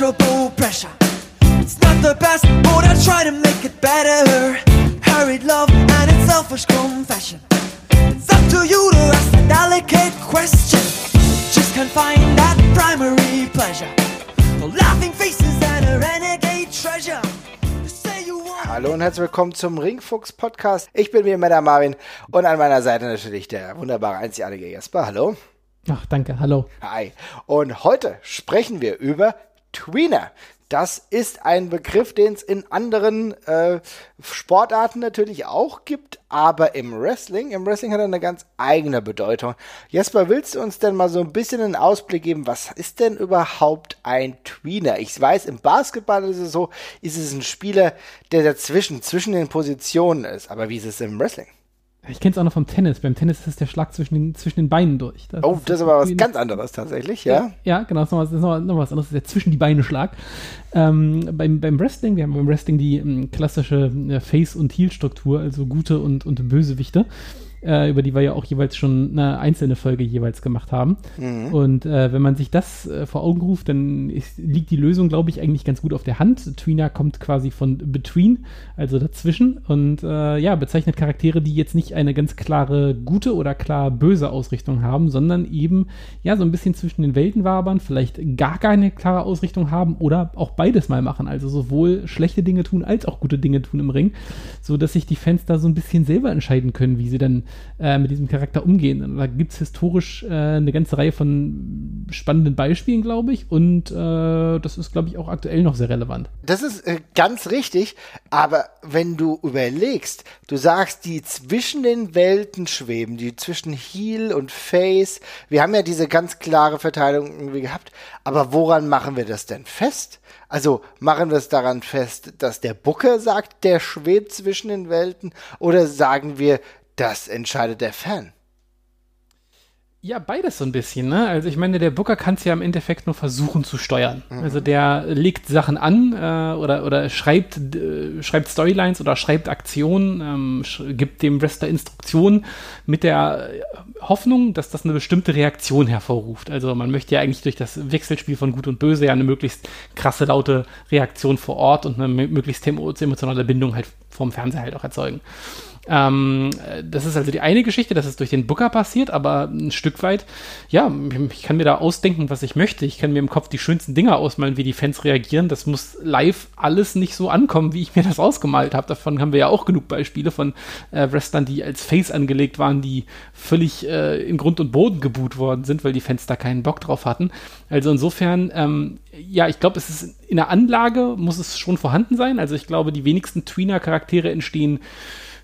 immeasurable pressure. It's not the best, but I try to make it better. Hurried love and its selfish confession. It's up to you to ask a delicate question. Just can't find that primary pleasure. The laughing faces and a renegade treasure. Hallo und herzlich willkommen zum Ringfuchs Podcast. Ich bin wie immer der Marvin und an meiner Seite natürlich der wunderbare, einzigartige Jesper. Hallo. Ach, danke, hallo. Hi. Und heute sprechen wir über Tweener. Das ist ein Begriff, den es in anderen äh, Sportarten natürlich auch gibt, aber im Wrestling, im Wrestling hat er eine ganz eigene Bedeutung. Jesper, willst du uns denn mal so ein bisschen einen Ausblick geben, was ist denn überhaupt ein Tweener? Ich weiß, im Basketball ist es so, ist es ein Spieler, der dazwischen, zwischen den Positionen ist, aber wie ist es im Wrestling? Ich kenne es auch noch vom Tennis. Beim Tennis ist es der Schlag zwischen den, zwischen den Beinen durch. Das Oh, das ist aber was ganz anderes tatsächlich, ja? Ja, genau, das ist noch, was- das ist noch, was anderes. Das ist der zwischen die Beine Schlag. Ähm, beim, beim Wrestling, wir haben beim Wrestling die ähm, klassische äh, Face- und Heel-Struktur, also gute und, und Bösewichte, äh, über die wir ja auch jeweils schon eine einzelne Folge jeweils gemacht haben. Und äh, wenn man sich das äh, vor Augen ruft, dann ist, liegt die Lösung, glaube ich, eigentlich ganz gut auf der Hand. Tweener kommt quasi von Between, also dazwischen, und äh, ja, bezeichnet Charaktere, die jetzt nicht eine ganz klare gute oder klar böse Ausrichtung haben, sondern eben ja so ein bisschen zwischen den Welten wabern, vielleicht gar keine klare Ausrichtung haben oder auch beides mal machen, also sowohl schlechte Dinge tun als auch gute Dinge tun im Ring, so dass sich die Fans da so ein bisschen selber entscheiden können, wie sie dann äh, mit diesem Charakter umgehen. Und da gibt es historisch äh, eine ganze Reihe von spannenden Beispielen, glaube ich, und äh, das ist, glaube ich, auch aktuell noch sehr relevant. Das ist äh, ganz richtig, aber wenn du überlegst, du sagst, die zwischen den Welten schweben, die zwischen Heel und Face, wir haben ja diese ganz klare Verteilung irgendwie gehabt, aber woran machen wir das denn fest? Also machen wir es daran fest, dass der Booker sagt, der schwebt zwischen den Welten, oder sagen wir, das entscheidet der Fan? Ja, beides so ein bisschen, ne? Also ich meine, der Booker kann es ja im Endeffekt nur versuchen zu steuern. Also der legt Sachen an äh, oder, oder schreibt, äh, schreibt Storylines oder schreibt Aktionen, ähm, sch gibt dem Wrestler Instruktionen mit der äh, Hoffnung, dass das eine bestimmte Reaktion hervorruft. Also man möchte ja eigentlich durch das Wechselspiel von Gut und Böse ja eine möglichst krasse, laute Reaktion vor Ort und eine mö- möglichst emo- emotionale Bindung halt vom Fernseher halt auch erzeugen. Ähm, äh, das ist also die eine Geschichte, dass es durch den Booker passiert, aber ein Stück weit, ja, ich kann mir da ausdenken, was ich möchte. Ich kann mir im Kopf die schönsten Dinge ausmalen, wie die Fans reagieren. Das muss live alles nicht so ankommen, wie ich mir das ausgemalt habe. Davon haben wir ja auch genug Beispiele von äh, Wrestlern, die als Face angelegt waren, die völlig äh, in Grund und Boden geboot worden sind, weil die Fans da keinen Bock drauf hatten. Also insofern, ähm, ja, ich glaube, es ist in der Anlage muss es schon vorhanden sein. Also ich glaube, die wenigsten Tweener-Charaktere entstehen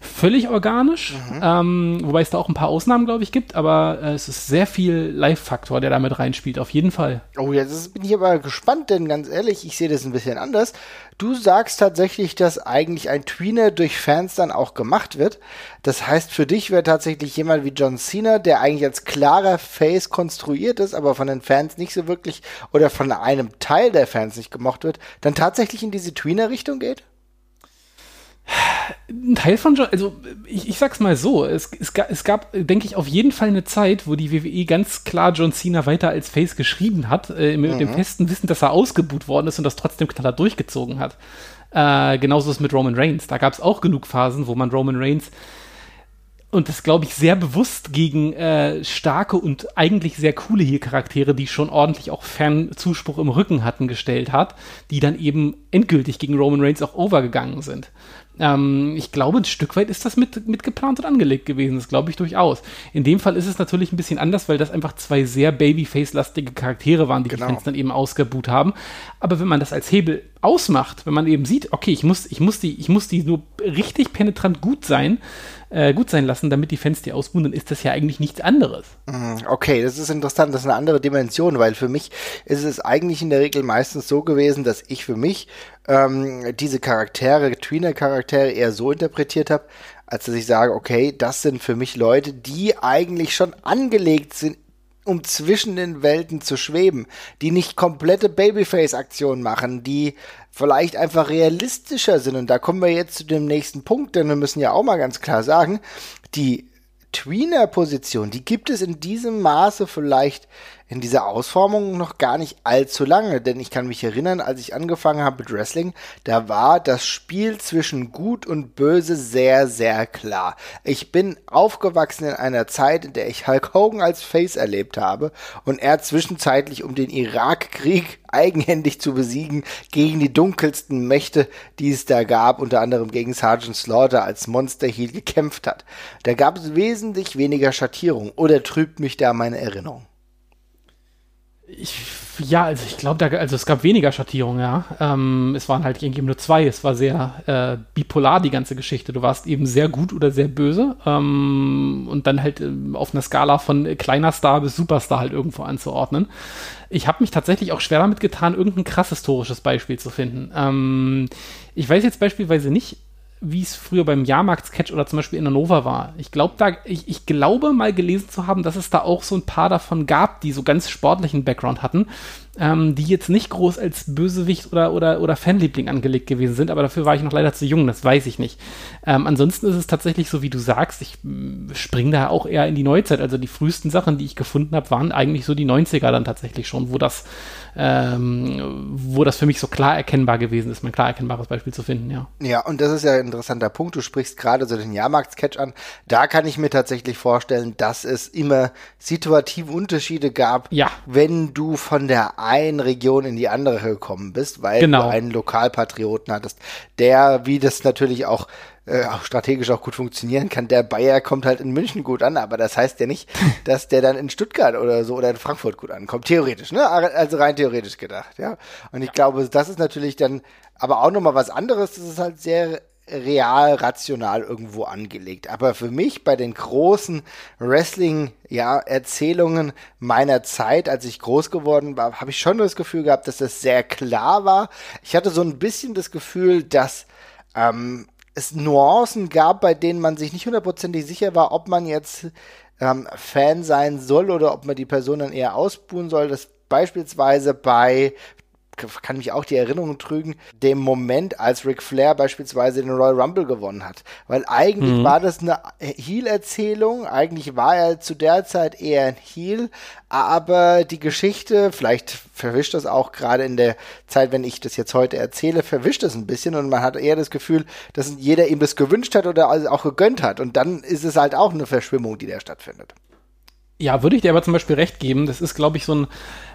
völlig organisch, ähm, wobei es da auch ein paar Ausnahmen, glaube ich, gibt, aber äh, es ist sehr viel Live-Faktor, der damit reinspielt, auf jeden Fall. Oh, jetzt bin ich aber gespannt, denn ganz ehrlich, ich sehe das ein bisschen anders. Du sagst tatsächlich, dass eigentlich ein Tweener durch Fans dann auch gemacht wird. Das heißt, für dich wäre tatsächlich jemand wie John Cena, der eigentlich als klarer Face konstruiert ist, aber von den Fans nicht so wirklich oder von einem Teil der Fans nicht gemocht wird, dann tatsächlich in diese Tweener-Richtung geht? Ein Teil von John, also ich, ich sag's mal so, es, es, es gab, denke ich, auf jeden Fall eine Zeit, wo die WWE ganz klar John Cena weiter als Face geschrieben hat, äh, mit dem festen Wissen, dass er ausgebuht worden ist und das trotzdem knaller durchgezogen hat. Äh, genauso ist es mit Roman Reigns. Da gab es auch genug Phasen, wo man Roman Reigns und das glaube ich sehr bewusst gegen äh, starke und eigentlich sehr coole hier Charaktere, die schon ordentlich auch Fernzuspruch im Rücken hatten, gestellt hat, die dann eben endgültig gegen Roman Reigns auch overgegangen sind. Ähm, ich glaube, ein Stück weit ist das mit, mit geplant und angelegt gewesen. Das glaube ich durchaus. In dem Fall ist es natürlich ein bisschen anders, weil das einfach zwei sehr Babyface-lastige Charaktere waren, die Genau. die Fans dann eben ausgebuht haben. Aber wenn man das als Hebel ausmacht, wenn man eben sieht, okay, ich muss, ich muss die, ich muss die nur richtig penetrant gut sein, äh, gut sein lassen, damit die Fans die ausbuhen, dann ist das ja eigentlich nichts anderes. Okay, das ist interessant, das ist eine andere Dimension, weil für mich ist es eigentlich in der Regel meistens so gewesen, dass ich für mich ähm, diese Charaktere, Tweener-Charaktere eher so interpretiert habe, als dass ich sage, okay, das sind für mich Leute, die eigentlich schon angelegt sind, um zwischen den Welten zu schweben, die nicht komplette Babyface-Aktionen machen, die vielleicht einfach realistischer sind. Und da kommen wir jetzt zu dem nächsten Punkt, denn wir müssen ja auch mal ganz klar sagen, die Tweener-Position, die gibt es in diesem Maße vielleicht in dieser Ausformung noch gar nicht allzu lange, denn ich kann mich erinnern, als ich angefangen habe mit Wrestling, da war das Spiel zwischen Gut und Böse sehr, sehr klar. Ich bin aufgewachsen in einer Zeit, in der ich Hulk Hogan als Face erlebt habe und er zwischenzeitlich um den Irakkrieg eigenhändig zu besiegen gegen die dunkelsten Mächte, die es da gab, unter anderem gegen Sergeant Slaughter als Monster Heel gekämpft hat. Da gab es wesentlich weniger Schattierung oder trübt mich da meine Erinnerung? Ich, ja, also ich glaube, da, also es gab weniger Schattierungen, ja. Ähm, es waren halt irgendwie nur zwei. Es war sehr äh, bipolar, die ganze Geschichte. Du warst eben sehr gut oder sehr böse. Ähm, und dann halt äh, auf einer Skala von kleiner Star bis Superstar halt irgendwo anzuordnen. Ich habe mich tatsächlich auch schwer damit getan, irgendein krass historisches Beispiel zu finden. Ähm, ich weiß jetzt beispielsweise nicht, wie es früher beim Jahrmarkt-Sketch oder zum Beispiel in Hannover war. Ich glaube, da, ich, ich glaube mal gelesen zu haben, dass es da auch so ein paar davon gab, die so ganz sportlichen Background hatten ähm, die jetzt nicht groß als Bösewicht oder, oder, oder Fanliebling angelegt gewesen sind, aber dafür war ich noch leider zu jung, das weiß ich nicht. Ähm, ansonsten ist es tatsächlich so, wie du sagst, ich mm, springe da auch eher in die Neuzeit. Also die frühesten Sachen, die ich gefunden habe, waren eigentlich so die 90er dann tatsächlich schon, wo das, ähm, wo das für mich so klar erkennbar gewesen ist, mein klar erkennbares Beispiel zu finden, ja. Ja, und das ist ja ein interessanter Punkt. Du sprichst gerade so den Jahrmarkt-Sketch an. Da kann ich mir tatsächlich vorstellen, dass es immer situative Unterschiede gab, ja. wenn du von der einen Region in die andere gekommen bist, weil genau. du einen Lokalpatrioten hattest, der, wie das natürlich auch äh, auch strategisch auch gut funktionieren kann. Der Bayer kommt halt in München gut an, aber das heißt ja nicht, dass der dann in Stuttgart oder so oder in Frankfurt gut ankommt. Theoretisch, ne? Also rein theoretisch gedacht, ja. Und ich glaube, das ist natürlich dann aber auch nochmal was anderes. Das ist halt sehr real, rational irgendwo angelegt. Aber für mich bei den großen Wrestling-Erzählungen ja, meiner Zeit, als ich groß geworden war, habe ich schon das Gefühl gehabt, dass das sehr klar war. Ich hatte so ein bisschen das Gefühl, dass ähm, es Nuancen gab, bei denen man sich nicht hundertprozentig sicher war, ob man jetzt ähm, Fan sein soll oder ob man die Person dann eher ausbuhen soll. Das beispielsweise bei kann mich auch die Erinnerung trügen, dem Moment, als Ric Flair beispielsweise den Royal Rumble gewonnen hat. Weil eigentlich mhm. war das eine Heel-Erzählung, eigentlich war er zu der Zeit eher ein Heel, aber die Geschichte, vielleicht verwischt das auch gerade in der Zeit, wenn ich das jetzt heute erzähle, verwischt das ein bisschen und man hat eher das Gefühl, dass jeder ihm das gewünscht hat oder auch gegönnt hat. Und dann ist es halt auch eine Verschwimmung, die da stattfindet. Ja, würde ich dir aber zum Beispiel recht geben. Das ist, glaube ich, so ein,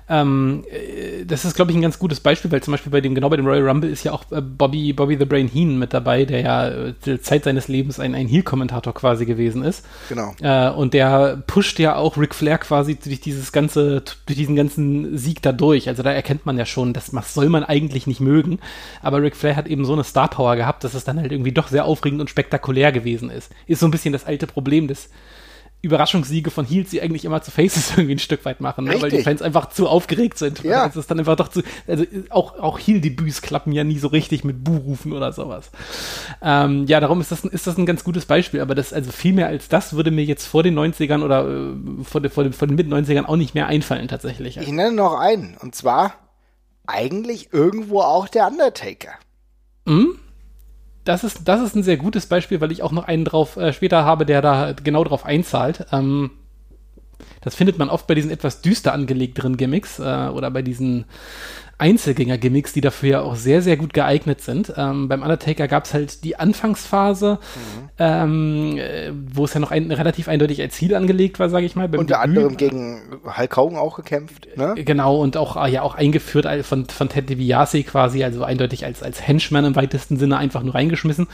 ähm, äh, das ist, glaube ich, ein ganz gutes Beispiel, weil zum Beispiel bei dem, genau bei dem Royal Rumble ist ja auch äh, Bobby, Bobby the Brain Heenan mit dabei, der ja äh, Zeit seines Lebens ein, ein Heel-Kommentator quasi gewesen ist. Genau. Äh, und der pusht ja auch Ric Flair quasi durch dieses ganze, durch diesen ganzen Sieg da durch. Also da erkennt man ja schon, das soll man eigentlich nicht mögen. Aber Ric Flair hat eben so eine Star Power gehabt, dass es dann halt irgendwie doch sehr aufregend und spektakulär gewesen ist. Ist so ein bisschen das alte Problem des Überraschungssiege von Heels, die eigentlich immer zu Faces irgendwie ein Stück weit machen, ne? weil die Fans einfach zu aufgeregt sind. Ja. Es ist dann einfach doch zu, also auch, auch Heel-Debüts klappen ja nie so richtig mit Buhrufen oder sowas. Ähm, ja, darum ist das, ist das ein ganz gutes Beispiel, aber das, also viel mehr als das würde mir jetzt vor den 90ern oder äh, vor, de, vor, de, vor den Mit-90ern auch nicht mehr einfallen tatsächlich. Ich nenne noch einen, und zwar eigentlich irgendwo auch der Undertaker. Hm? Das ist, das ist ein sehr gutes Beispiel, weil ich auch noch einen drauf äh, später habe, der da genau drauf einzahlt. Ähm, das findet man oft bei diesen etwas düster angelegteren Gimmicks äh, oder bei diesen Einzelgänger-Gimmicks, die dafür ja auch sehr, sehr gut geeignet sind. Ähm, beim Undertaker gab es halt die Anfangsphase, mhm. ähm, äh, wo es ja noch ein, relativ eindeutig als Ziel angelegt war, sage ich mal. Unter Debüt. anderem gegen Hulk Hogan auch gekämpft. Ne? Äh, genau, und auch äh, ja auch eingeführt von, von Ted DiBiase quasi, also eindeutig als, als Henchman im weitesten Sinne einfach nur reingeschmissen.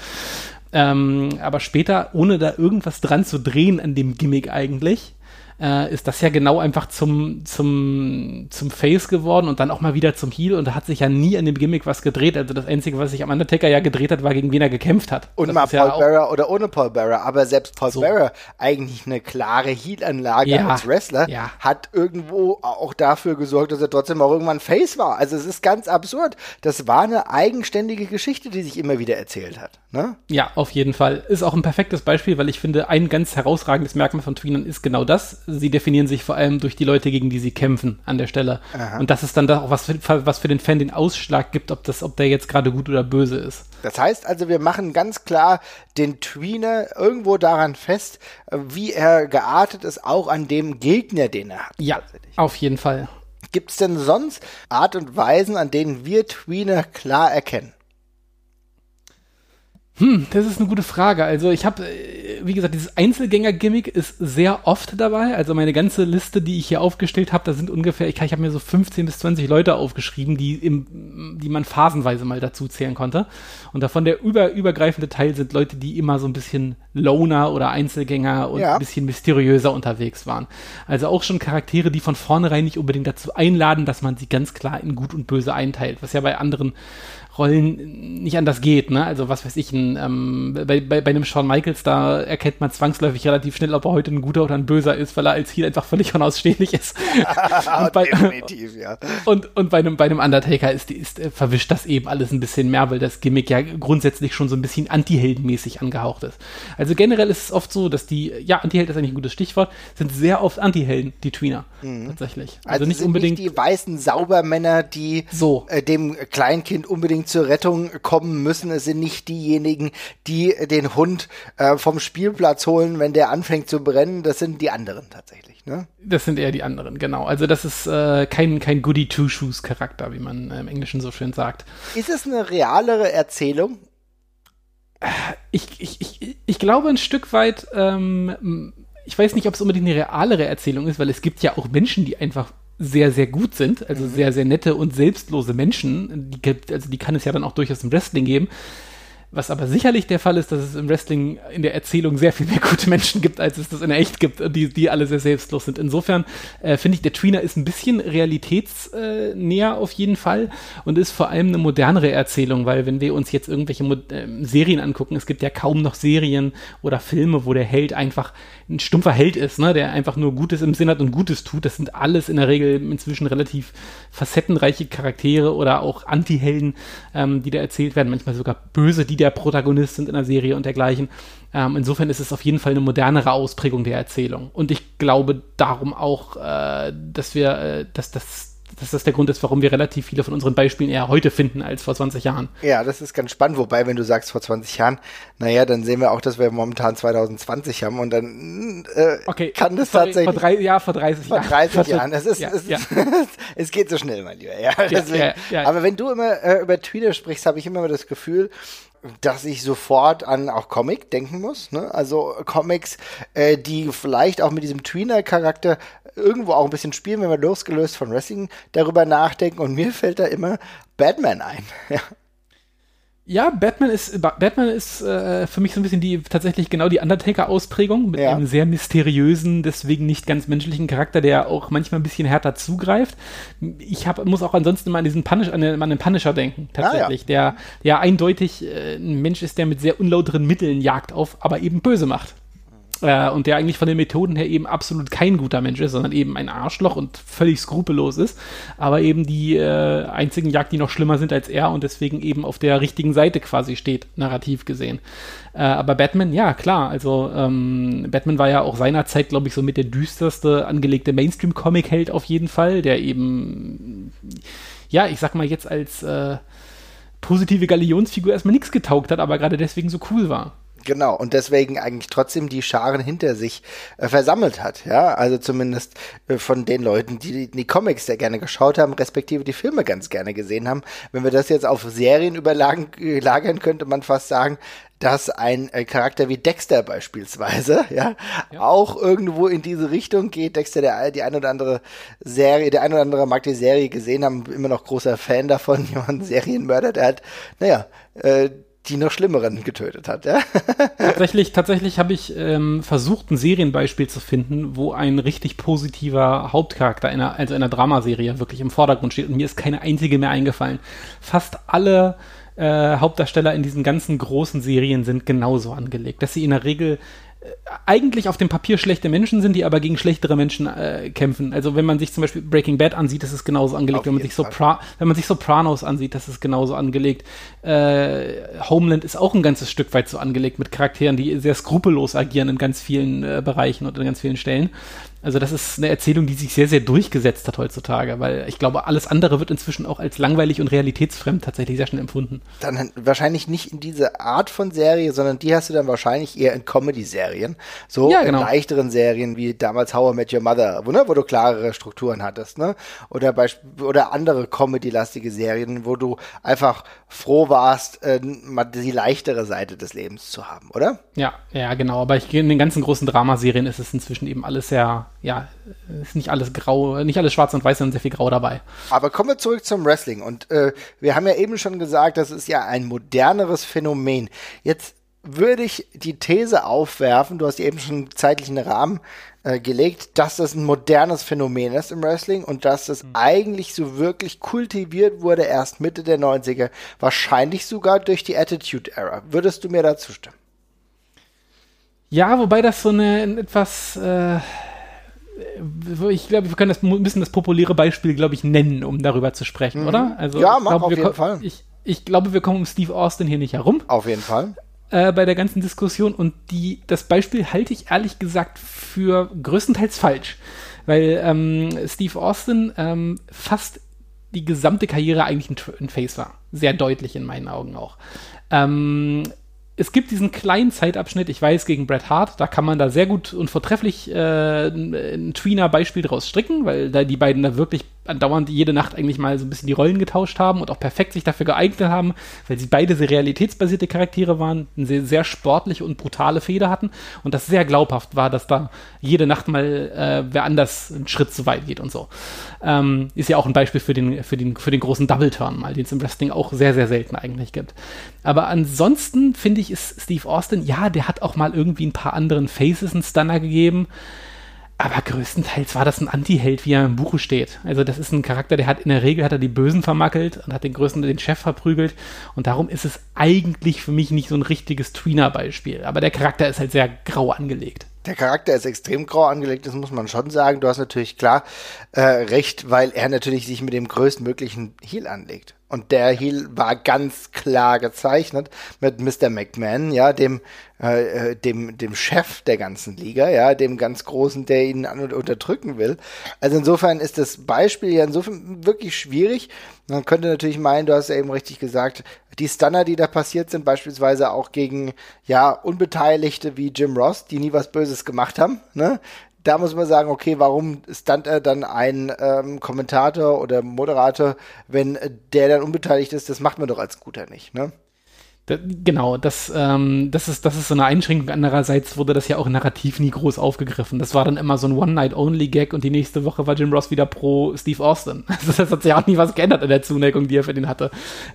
Ähm, aber später, ohne da irgendwas dran zu drehen an dem Gimmick eigentlich, äh, ist das ja genau einfach zum, zum, zum Face geworden und dann auch mal wieder zum Heel und da hat sich ja nie an dem Gimmick was gedreht. Also das Einzige, was sich am Undertaker ja gedreht hat, war gegen wen er gekämpft hat. Und das mal Paul ja Bearer oder ohne Paul Bearer, aber selbst Paul so. Bearer, eigentlich eine klare Heel-Anlage ja, als Wrestler, ja. hat irgendwo auch dafür gesorgt, dass er trotzdem auch irgendwann Face war. Also es ist ganz absurd. Das war eine eigenständige Geschichte, die sich immer wieder erzählt hat. Ne? Ja, auf jeden Fall. Ist auch ein perfektes Beispiel, weil ich finde, ein ganz herausragendes Merkmal von Tweenan ist genau das sie definieren sich vor allem durch die Leute, gegen die sie kämpfen an der Stelle. Aha. Und das ist dann auch was für, was für den Fan den Ausschlag gibt, ob das, ob der jetzt gerade gut oder böse ist. Das heißt also, wir machen ganz klar den Tweener irgendwo daran fest, wie er geartet ist, auch an dem Gegner, den er hat. Ja, auf jeden Fall. Gibt es denn sonst Art und Weisen, an denen wir Tweener klar erkennen? Hm, das ist eine gute Frage. Also ich habe, äh, wie gesagt, dieses Einzelgänger-Gimmick ist sehr oft dabei. Also meine ganze Liste, die ich hier aufgestellt habe, da sind ungefähr, ich, ich habe mir so 15 bis 20 Leute aufgeschrieben, die, im, die man phasenweise mal dazu zählen konnte. Und davon der über, übergreifende Teil sind Leute, die immer so ein bisschen Loner oder Einzelgänger und ja. ein bisschen mysteriöser unterwegs waren. Also auch schon Charaktere, die von vornherein nicht unbedingt dazu einladen, dass man sie ganz klar in Gut und Böse einteilt, was ja bei anderen Rollen nicht anders geht, ne? Also was weiß ich, ein, ähm, bei, bei, bei einem Shawn Michaels, da erkennt man zwangsläufig relativ schnell, ob er heute ein guter oder ein böser ist, weil er als Heel einfach völlig unausstehlich ist. und, bei, Definitiv, ja. Und, und bei einem, bei einem Undertaker ist, ist, äh, verwischt das eben alles ein bisschen mehr, weil das Gimmick ja grundsätzlich schon so ein bisschen anti-heldenmäßig angehaucht ist. Also generell ist es oft so, dass die, ja, Anti-Held ist eigentlich ein gutes Stichwort, sind sehr oft Anti-Helden, die Tweener. Mhm. Tatsächlich. Also, also nicht unbedingt. Nicht die weißen Saubermänner, die so. äh, dem Kleinkind unbedingt zur Rettung kommen müssen. Es sind nicht diejenigen, die den Hund äh, vom Spielplatz holen, wenn der anfängt zu brennen. Das sind die anderen tatsächlich. Ne? Das sind eher die anderen, genau. Also das ist äh, kein, kein Goody-Two-Shoes-Charakter, wie man äh, im Englischen so schön sagt. Ist es eine realere Erzählung? Ich, ich, ich, ich glaube ein Stück weit, ähm, ich weiß nicht, ob es unbedingt eine realere Erzählung ist, weil es gibt ja auch Menschen, die einfach sehr, sehr gut sind, also mhm. sehr, sehr nette und selbstlose Menschen. Die, also die kann es ja dann auch durchaus im Wrestling geben. Was aber sicherlich der Fall ist, dass es im Wrestling in der Erzählung sehr viel mehr gute Menschen gibt, als es das in der echt gibt, die, die alle sehr selbstlos sind. Insofern äh, finde ich, der Tweener ist ein bisschen realitätsnäher äh, auf jeden Fall und ist vor allem eine modernere Erzählung, weil wenn wir uns jetzt irgendwelche Mod äh, Serien angucken, es gibt ja kaum noch Serien oder Filme, wo der Held einfach ein stumpfer Held ist, ne, der einfach nur Gutes im Sinn hat und Gutes tut. Das sind alles in der Regel inzwischen relativ facettenreiche Charaktere oder auch Anti-Helden, ähm, die da erzählt werden, manchmal sogar böse, die der Protagonist sind in der Serie und dergleichen. Ähm, insofern ist es auf jeden Fall eine modernere Ausprägung der Erzählung. Und ich glaube darum auch, äh, dass wir, äh, dass das dass das der Grund ist, warum wir relativ viele von unseren Beispielen eher heute finden als vor 20 Jahren. Ja, das ist ganz spannend. Wobei, wenn du sagst vor 20 Jahren, naja, dann sehen wir auch, dass wir momentan 2020 haben und dann äh, okay. kann das Sorry, tatsächlich. Vor drei, ja, vor 30 Jahren. Vor 30 Jahren. Es, ist, ja, es, ja. es geht so schnell, mein Lieber. Ja, ja, Aber wenn du immer äh, über Twitter sprichst, habe ich immer das Gefühl, dass ich sofort an auch Comic denken muss. Ne? Also Comics, äh, die vielleicht auch mit diesem Tweener-Charakter irgendwo auch ein bisschen spielen, wenn wir losgelöst von Wrestling darüber nachdenken. Und mir fällt da immer Batman ein. Ja. Ja, Batman ist Batman ist äh, für mich so ein bisschen die tatsächlich genau die Undertaker-Ausprägung mit ja. einem sehr mysteriösen, deswegen nicht ganz menschlichen Charakter, der auch manchmal ein bisschen härter zugreift. Ich hab, muss auch ansonsten mal an diesen Punish, an den, an den Punisher denken, tatsächlich, ah, ja. der der eindeutig äh, ein Mensch ist, der mit sehr unlauteren Mitteln Jagd auf, aber eben böse macht. Äh, und der eigentlich von den Methoden her eben absolut kein guter Mensch ist, sondern eben ein Arschloch und völlig skrupellos ist, aber eben die äh, einzigen Jagd, die noch schlimmer sind als er und deswegen eben auf der richtigen Seite quasi steht, narrativ gesehen. Äh, aber Batman, ja, klar, also ähm, Batman war ja auch seinerzeit, glaube ich, so mit der düsterste angelegte Mainstream-Comic-Held auf jeden Fall, der eben, ja, ich sag mal jetzt als äh, positive Galionsfigur erstmal nichts getaugt hat, aber gerade deswegen so cool war. Genau, und deswegen eigentlich trotzdem die Scharen hinter sich äh, versammelt hat, ja, also zumindest äh, von den Leuten, die die Comics sehr gerne geschaut haben, respektive die Filme ganz gerne gesehen haben. Wenn wir das jetzt auf Serien überlagern, könnte man fast sagen, dass ein äh, Charakter wie Dexter beispielsweise, ja, ja, auch irgendwo in diese Richtung geht. Dexter, der die ein oder andere Serie, der ein oder andere mag die Serie gesehen haben, immer noch großer Fan davon, jemand Serienmörder, der hat, naja, äh, die noch schlimmeren getötet hat. Ja? Tatsächlich, tatsächlich habe ich ähm, versucht, ein Serienbeispiel zu finden, wo ein richtig positiver Hauptcharakter in einer, also in einer Dramaserie wirklich im Vordergrund steht und mir ist keine einzige mehr eingefallen. Fast alle äh, Hauptdarsteller in diesen ganzen großen Serien sind genauso angelegt, dass sie in der Regel eigentlich auf dem Papier schlechte Menschen sind, die aber gegen schlechtere Menschen äh, kämpfen. Also wenn man sich zum Beispiel Breaking Bad ansieht, das ist genauso angelegt. wenn man, sich wenn man sich Sopranos ansieht, das ist genauso angelegt. Äh, Homeland ist auch ein ganzes Stück weit so angelegt mit Charakteren, die sehr skrupellos agieren in ganz vielen äh, Bereichen und in ganz vielen Stellen. Also das ist eine Erzählung, die sich sehr, sehr durchgesetzt hat heutzutage, weil ich glaube, alles andere wird inzwischen auch als langweilig und realitätsfremd tatsächlich sehr schnell empfunden. Dann wahrscheinlich nicht in diese Art von Serie, sondern die hast du dann wahrscheinlich eher in Comedy-Serien. So ja, genau. in leichteren Serien wie damals How I Met Your Mother, wo, ne, wo du klarere Strukturen hattest, ne? Oder, oder andere Comedy-lastige Serien, wo du einfach froh warst, äh, mal die leichtere Seite des Lebens zu haben, oder? Ja, ja, genau. Aber ich, in den ganzen großen Dramaserien ist es inzwischen eben alles sehr ja, ist nicht alles grau, nicht alles schwarz und weiß, sondern sehr viel grau dabei. Aber kommen wir zurück zum Wrestling. Und äh, wir haben ja eben schon gesagt, das ist ja ein moderneres Phänomen. Jetzt würde ich die These aufwerfen, du hast eben schon einen zeitlichen Rahmen äh, gelegt, dass das ein modernes Phänomen ist im Wrestling und dass das mhm. eigentlich so wirklich kultiviert wurde erst Mitte der 90er, wahrscheinlich sogar durch die Attitude Era. Würdest du mir dazu stimmen? Ja, wobei das so eine etwas äh ich glaube, wir können das ein bisschen das populäre Beispiel, glaube ich, nennen, um darüber zu sprechen, mhm. oder? Also, ja, mach glaub, auf jeden Fall. Ich, ich glaube, wir kommen um Steve Austin hier nicht herum. Auf jeden Fall. Äh, bei der ganzen Diskussion und die, das Beispiel halte ich ehrlich gesagt für größtenteils falsch, weil ähm, Steve Austin ähm, fast die gesamte Karriere eigentlich ein, ein Face war. Sehr deutlich in meinen Augen auch. Ähm, es gibt diesen kleinen Zeitabschnitt, ich weiß, gegen Bret Hart, da kann man da sehr gut und vortrefflich äh, ein Tweener-Beispiel draus stricken, weil da die beiden da wirklich andauernd jede Nacht eigentlich mal so ein bisschen die Rollen getauscht haben und auch perfekt sich dafür geeignet haben, weil sie beide sehr realitätsbasierte Charaktere waren, eine sehr, sehr sportliche und brutale Feder hatten und das sehr glaubhaft war, dass da jede Nacht mal äh, wer anders einen Schritt zu weit geht und so. Ähm, ist ja auch ein Beispiel für den, für den, für den großen Double-Turn mal, den es im Wrestling auch sehr, sehr selten eigentlich gibt. Aber ansonsten finde ich, ist Steve Austin, ja, der hat auch mal irgendwie ein paar anderen Faces einen Stunner gegeben. Aber größtenteils war das ein Anti-Held, wie er im Buche steht. Also das ist ein Charakter, der hat in der Regel hat er die Bösen vermackelt und hat den größten den Chef verprügelt. Und darum ist es eigentlich für mich nicht so ein richtiges Tweener-Beispiel. Aber der Charakter ist halt sehr grau angelegt. Der Charakter ist extrem grau angelegt, das muss man schon sagen. Du hast natürlich klar äh, recht, weil er natürlich sich mit dem größtmöglichen Heal anlegt. Und der Heel war ganz klar gezeichnet mit Mr. McMahon, ja, dem, äh, äh, dem, dem Chef der ganzen Liga, ja, dem ganz Großen, der ihn an und unterdrücken will. Also insofern ist das Beispiel ja insofern wirklich schwierig. Man könnte natürlich meinen, du hast ja eben richtig gesagt, die Stunner, die da passiert sind, beispielsweise auch gegen, ja, Unbeteiligte wie Jim Ross, die nie was Böses gemacht haben, ne? da muss man sagen, okay, warum stand er dann ein ähm, Kommentator oder Moderator, wenn der dann unbeteiligt ist? Das macht man doch als Guter nicht, ne? Genau, das, ähm, das, ist, das ist so eine Einschränkung. Andererseits wurde das ja auch narrativ nie groß aufgegriffen. Das war dann immer so ein One-Night-Only-Gag und die nächste Woche war Jim Ross wieder pro Steve Austin. Also das hat sich auch nie was geändert in der Zuneigung, die er für den hatte.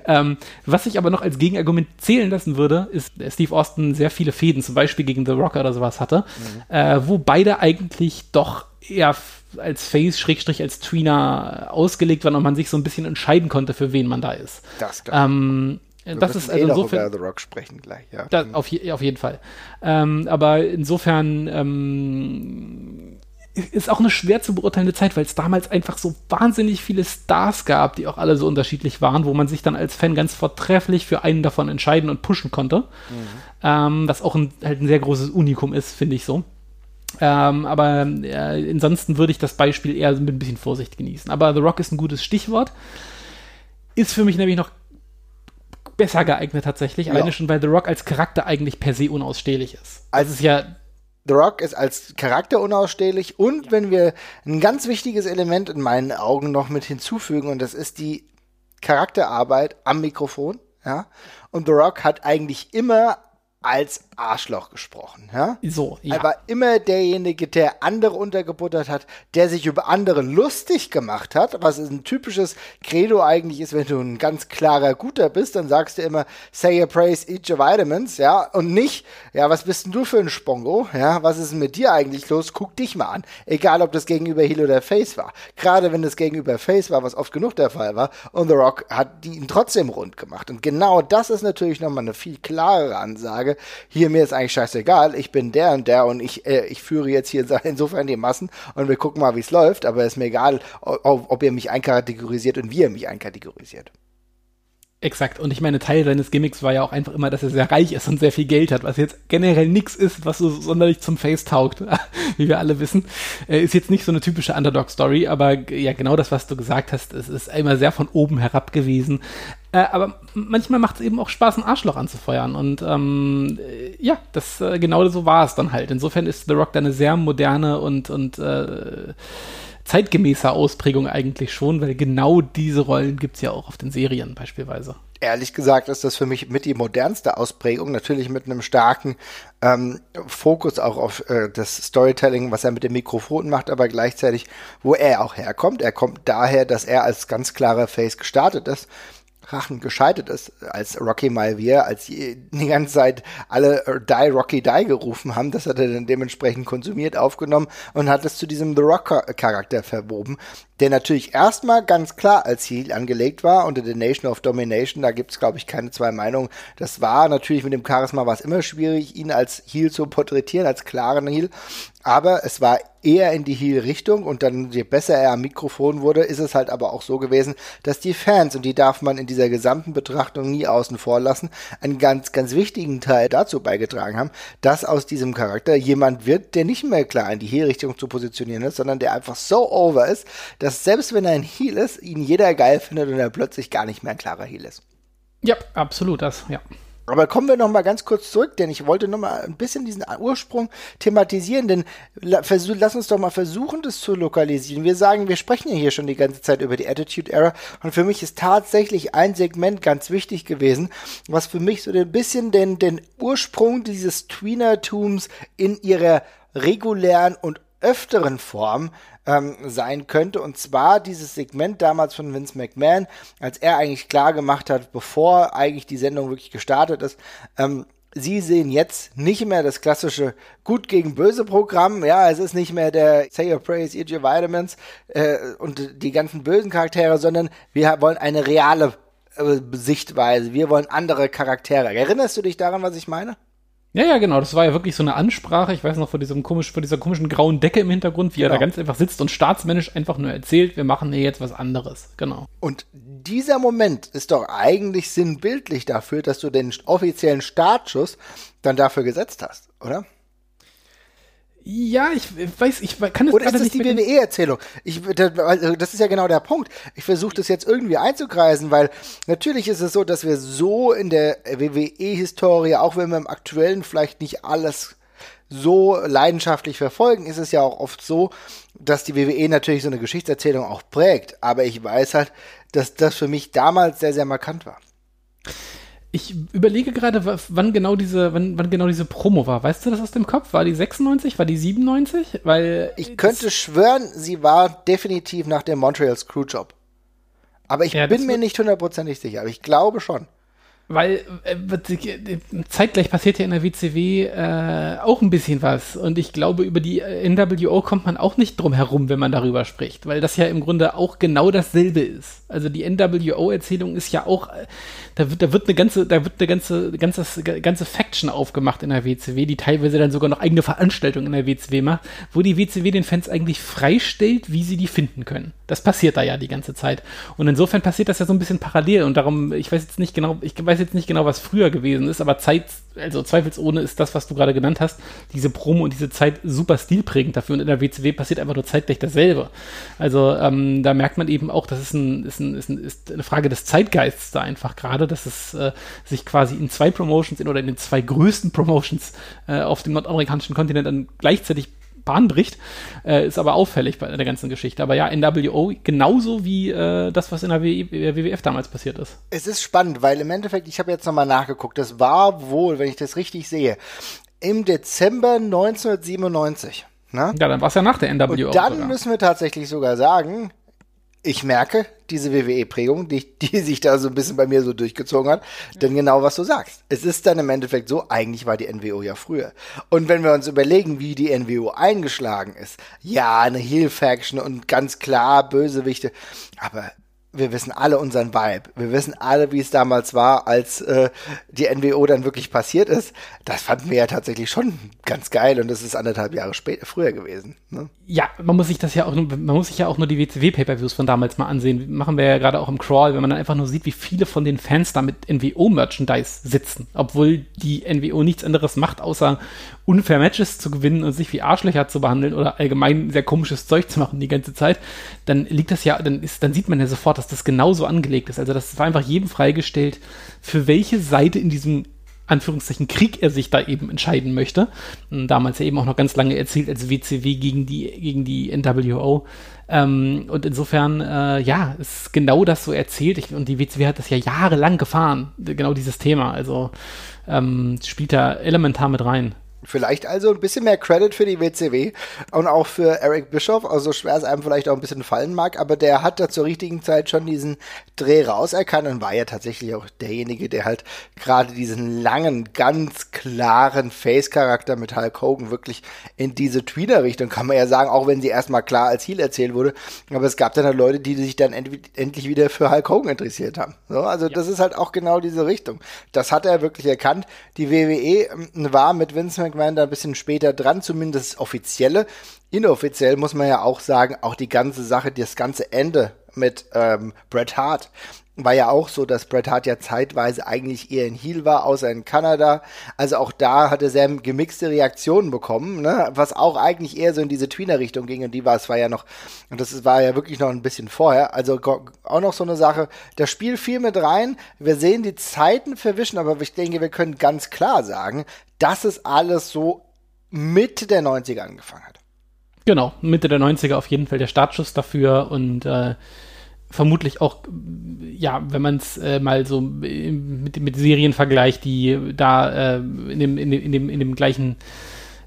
Ähm, was ich aber noch als Gegenargument zählen lassen würde, ist, dass Steve Austin sehr viele Fäden, zum Beispiel gegen The Rock oder sowas hatte, mhm. äh, wo beide eigentlich doch eher als Face, Schrägstrich, als Tweener ausgelegt waren und man sich so ein bisschen entscheiden konnte, für wen man da ist. Das ähm, wir das ist also eh insofern. Über The Rock sprechen gleich, ja. Da, auf, auf, jeden Fall. Ähm, aber insofern ähm, ist auch eine schwer zu beurteilende Zeit, weil es damals einfach so wahnsinnig viele Stars gab, die auch alle so unterschiedlich waren, wo man sich dann als Fan ganz vortrefflich für einen davon entscheiden und pushen konnte. Mhm. Ähm, was auch ein, halt ein sehr großes Unikum ist, finde ich so. Ähm, aber äh, ansonsten würde ich das Beispiel eher mit ein bisschen Vorsicht genießen. Aber The Rock ist ein gutes Stichwort. Ist für mich nämlich noch besser geeignet tatsächlich, ja. alleine schon, weil The Rock als Charakter eigentlich per se unausstehlich ist. Also es ist ja The Rock ist als Charakter unausstehlich und wenn wir ein ganz wichtiges Element in meinen Augen noch mit hinzufügen und das ist die Charakterarbeit am Mikrofon, ja. Und The Rock hat eigentlich immer als Arschloch gesprochen, ja? So, ja. Er war immer derjenige, der andere untergebuttert hat, der sich über andere lustig gemacht hat, was ein typisches Credo eigentlich ist, wenn du ein ganz klarer Guter bist, dann sagst du immer, say a praise, eat your vitamins, ja? Und nicht, ja, was bist denn du für ein Spongo, ja? Was ist denn mit dir eigentlich los? Guck dich mal an. Egal, ob das gegenüber Heel oder Face war. Gerade wenn das gegenüber Face war, was oft genug der Fall war, und The Rock hat ihn trotzdem rund gemacht. Und genau das ist natürlich nochmal eine viel klarere Ansage, sage, hier, mir ist eigentlich scheißegal, ich bin der und der und ich, äh, ich führe jetzt hier insofern die Massen und wir gucken mal, wie es läuft, aber es ist mir egal, ob, ob ihr mich einkategorisiert und wie ihr mich einkategorisiert. Exakt. Und ich meine, Teil seines Gimmicks war ja auch einfach immer, dass er sehr reich ist und sehr viel Geld hat, was jetzt generell nichts ist, was so sonderlich zum Face taugt, wie wir alle wissen. Äh, ist jetzt nicht so eine typische Underdog-Story, aber ja, genau das, was du gesagt hast, es ist immer sehr von oben herab gewesen. Äh, aber manchmal macht es eben auch Spaß, ein Arschloch anzufeuern. Und ähm, äh, ja, das genau so war es dann halt. Insofern ist The Rock da eine sehr moderne und, und äh, zeitgemäßer Ausprägung eigentlich schon, weil genau diese Rollen gibt es ja auch auf den Serien beispielsweise. Ehrlich gesagt ist das für mich mit die modernste Ausprägung, natürlich mit einem starken ähm, Fokus auch auf äh, das Storytelling, was er mit dem Mikrofon macht, aber gleichzeitig, wo er auch herkommt. Er kommt daher, dass er als ganz klarer Face gestartet ist Rachen gescheitert ist, als Rocky Malvier, als die, die ganze Zeit alle äh, Die Rocky Die gerufen haben, das hat er dann dementsprechend konsumiert, aufgenommen und hat es zu diesem The Rock Charakter verwoben, der natürlich erstmal ganz klar als Heel angelegt war unter The Nation of Domination, da gibt's glaube ich keine zwei Meinungen. Das war natürlich mit dem Charisma war es immer schwierig, ihn als Heel zu porträtieren, als klaren Heel, aber es war eher in die Heel-Richtung und dann, je besser er am Mikrofon wurde, ist es halt aber auch so gewesen, dass die Fans, und die darf man in dieser gesamten Betrachtung nie außen vor lassen, einen ganz, ganz wichtigen Teil dazu beigetragen haben, dass aus diesem Charakter jemand wird, der nicht mehr klar in die Heel-Richtung zu positionieren ist, sondern der einfach so over ist, dass selbst wenn er ein Heel ist, ihn jeder geil findet und er plötzlich gar nicht mehr ein klarer Heel ist. Ja, absolut das, ja. Aber kommen wir noch mal ganz kurz zurück, denn ich wollte noch mal ein bisschen diesen Ursprung thematisieren, denn lass uns doch mal versuchen, das zu lokalisieren. Wir sagen, wir sprechen ja hier schon die ganze Zeit über die Attitude Era und für mich ist tatsächlich ein Segment ganz wichtig gewesen, was für mich so ein bisschen den, den Ursprung dieses Tweenertums in ihrer regulären und öfteren Form ähm, sein könnte. Und zwar dieses Segment damals von Vince McMahon, als er eigentlich klar gemacht hat, bevor eigentlich die Sendung wirklich gestartet ist, ähm, Sie sehen jetzt nicht mehr das klassische Gut gegen Böse Programm. Ja, es ist nicht mehr der Say Your Praise, Eat Your Vitamins äh, und die ganzen bösen Charaktere, sondern wir wollen eine reale äh, Sichtweise. Wir wollen andere Charaktere. Erinnerst du dich daran, was ich meine? Ja, ja, genau. Das war ja wirklich so eine Ansprache. Ich weiß noch vor diesem komisch, vor dieser komischen grauen Decke im Hintergrund, wie genau. er da genau. ganz einfach sitzt und staatsmännisch einfach nur erzählt, wir machen hier jetzt was anderes. Genau. Und dieser Moment ist doch eigentlich sinnbildlich dafür, dass du den offiziellen Startschuss dann dafür gesetzt hast, oder? Ja, ich weiß, ich kann es Oder ist das die WWE-Erzählung? Also, das ist ja genau der Punkt. Ich versuche das jetzt irgendwie einzukreisen, weil natürlich ist es so, dass wir so in der WWE-Historie, auch wenn wir im aktuellen vielleicht nicht alles so leidenschaftlich verfolgen, ist es ja auch oft so, dass die WWE natürlich so eine Geschichtserzählung auch prägt. Aber ich weiß halt, dass das für mich damals sehr, sehr markant war. Ich überlege gerade, wann genau diese, wann, wann genau diese Promo war. Weißt du das aus dem Kopf? War die 96? War die 97? Weil ich könnte schwören, sie war definitiv nach dem Montreal Screwjob. Aber ich ja, bin mir nicht hundertprozentig sicher. Aber ich glaube schon. Weil äh, zeitgleich passiert ja in der WCW äh, auch ein bisschen was. Und ich glaube, über die äh, NWO kommt man auch nicht drum herum, wenn man darüber spricht. Weil das ja im Grunde auch genau dasselbe ist. Also die NWO-Erzählung ist ja auch, äh, da wird, da wird eine ganze, da wird eine ganze, ganze, ganze Faction aufgemacht in der WCW, die teilweise dann sogar noch eigene Veranstaltungen in der WCW macht, wo die WCW den Fans eigentlich freistellt, wie sie die finden können. Das passiert da ja die ganze Zeit. Und insofern passiert das ja so ein bisschen parallel. Und darum, ich weiß jetzt nicht genau, ich weiß jetzt nicht genau, was früher gewesen ist, aber Zeit, also zweifelsohne ist das, was du gerade genannt hast, diese Promo und diese Zeit super stilprägend dafür. Und in der WCW passiert einfach nur zeitgleich dasselbe. Also ähm, da merkt man eben auch, das ist, ein, ist, ein, ist, ein, ist eine Frage des Zeitgeists da einfach gerade, dass es äh, sich quasi in zwei Promotions in, oder in den zwei größten Promotions äh, auf dem nordamerikanischen Kontinent dann gleichzeitig Bahn bricht, äh, ist aber auffällig bei der ganzen Geschichte. Aber ja, NWO genauso wie äh, das, was in der WWF damals passiert ist. Es ist spannend, weil im Endeffekt, ich habe jetzt nochmal nachgeguckt, das war wohl, wenn ich das richtig sehe, im Dezember 1997. Na? Ja, dann war es ja nach der NWO. Und dann sogar. müssen wir tatsächlich sogar sagen, ich merke diese WWE-Prägung, die, die sich da so ein bisschen bei mir so durchgezogen hat. Denn genau was du sagst. Es ist dann im Endeffekt so, eigentlich war die NWO ja früher. Und wenn wir uns überlegen, wie die NWO eingeschlagen ist, ja, eine Heel-Faction und ganz klar Bösewichte. Aber wir wissen alle unseren Vibe. Wir wissen alle, wie es damals war, als äh, die NWO dann wirklich passiert ist. Das fanden wir ja tatsächlich schon ganz geil und das ist anderthalb Jahre später, früher gewesen. Ne? Ja, man muss sich das ja auch, man muss sich ja auch nur die WCW-Pay-Per-Views von damals mal ansehen. Machen wir ja gerade auch im Crawl, wenn man dann einfach nur sieht, wie viele von den Fans da mit NWO-Merchandise sitzen. Obwohl die NWO nichts anderes macht, außer unfair Matches zu gewinnen und sich wie Arschlöcher zu behandeln oder allgemein sehr komisches Zeug zu machen die ganze Zeit, dann liegt das ja, dann ist, dann sieht man ja sofort, dass das genauso angelegt ist. Also das war einfach jedem freigestellt, für welche Seite in diesem Anführungszeichen Krieg er sich da eben entscheiden möchte. Damals ja eben auch noch ganz lange erzählt als WCW gegen die, gegen die NWO. Ähm, und insofern, äh, ja, ist genau das so erzählt. Ich, und die WCW hat das ja jahrelang gefahren, genau dieses Thema. Also ähm, spielt da elementar mit rein. Vielleicht also ein bisschen mehr Credit für die WCW und auch für Eric Bischoff, also schwer es einem vielleicht auch ein bisschen fallen mag, aber der hat da zur richtigen Zeit schon diesen Dreh rauserkannt und war ja tatsächlich auch derjenige, der halt gerade diesen langen, ganz klaren Face-Charakter mit Hulk Hogan wirklich in diese Tweener-Richtung, kann man ja sagen, auch wenn sie erstmal klar als Heel erzählt wurde, aber es gab dann halt Leute, die sich dann end endlich wieder für Hulk Hogan interessiert haben. So, also ja. das ist halt auch genau diese Richtung. Das hat er wirklich erkannt. Die WWE ähm, war mit Vince McMahon da ein bisschen später dran, zumindest offizielle. Inoffiziell muss man ja auch sagen, auch die ganze Sache, das ganze Ende mit ähm, Bret Hart war ja auch so, dass Bret Hart ja zeitweise eigentlich eher in Heel war, außer in Kanada. Also auch da hat er sehr gemixte Reaktionen bekommen, ne? was auch eigentlich eher so in diese Tweener-Richtung ging. Und die war es war ja noch, und das war ja wirklich noch ein bisschen vorher. Also auch noch so eine Sache, das Spiel fiel mit rein. Wir sehen die Zeiten verwischen, aber ich denke, wir können ganz klar sagen, dass es alles so Mitte der 90er angefangen hat. Genau, Mitte der 90er auf jeden Fall der Startschuss dafür und äh, vermutlich auch, ja, wenn man es äh, mal so mit, mit Serien vergleicht, die da äh, in, dem, in, dem, in, dem, in dem gleichen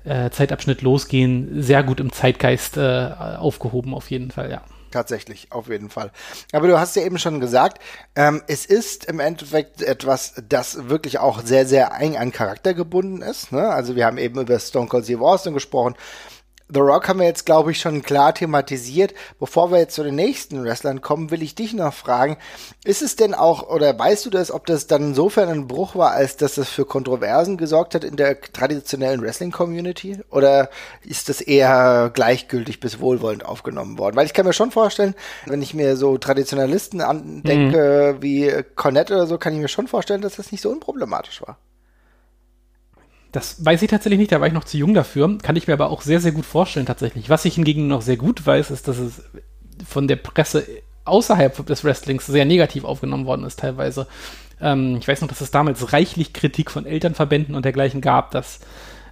äh, Zeitabschnitt losgehen, sehr gut im Zeitgeist äh, aufgehoben, auf jeden Fall, ja. Tatsächlich, auf jeden Fall. Aber du hast ja eben schon gesagt, ähm, es ist im Endeffekt etwas, das wirklich auch sehr, sehr eng an Charakter gebunden ist. Ne? Also wir haben eben über Stone Cold Steve Austin gesprochen. The Rock haben wir jetzt, glaube ich, schon klar thematisiert. Bevor wir jetzt zu den nächsten Wrestlern kommen, will ich dich noch fragen, ist es denn auch, oder weißt du das, ob das dann insofern ein Bruch war, als dass es für Kontroversen gesorgt hat in der traditionellen Wrestling-Community? Oder ist das eher gleichgültig bis wohlwollend aufgenommen worden? Weil ich kann mir schon vorstellen, wenn ich mir so Traditionalisten andenke mhm. wie Cornette oder so, kann ich mir schon vorstellen, dass das nicht so unproblematisch war. Das weiß ich tatsächlich nicht, da war ich noch zu jung dafür. Kann ich mir aber auch sehr, sehr gut vorstellen tatsächlich. Was ich hingegen noch sehr gut weiß, ist, dass es von der Presse außerhalb des Wrestlings sehr negativ aufgenommen worden ist teilweise. Ähm, ich weiß noch, dass es damals reichlich Kritik von Elternverbänden und dergleichen gab, dass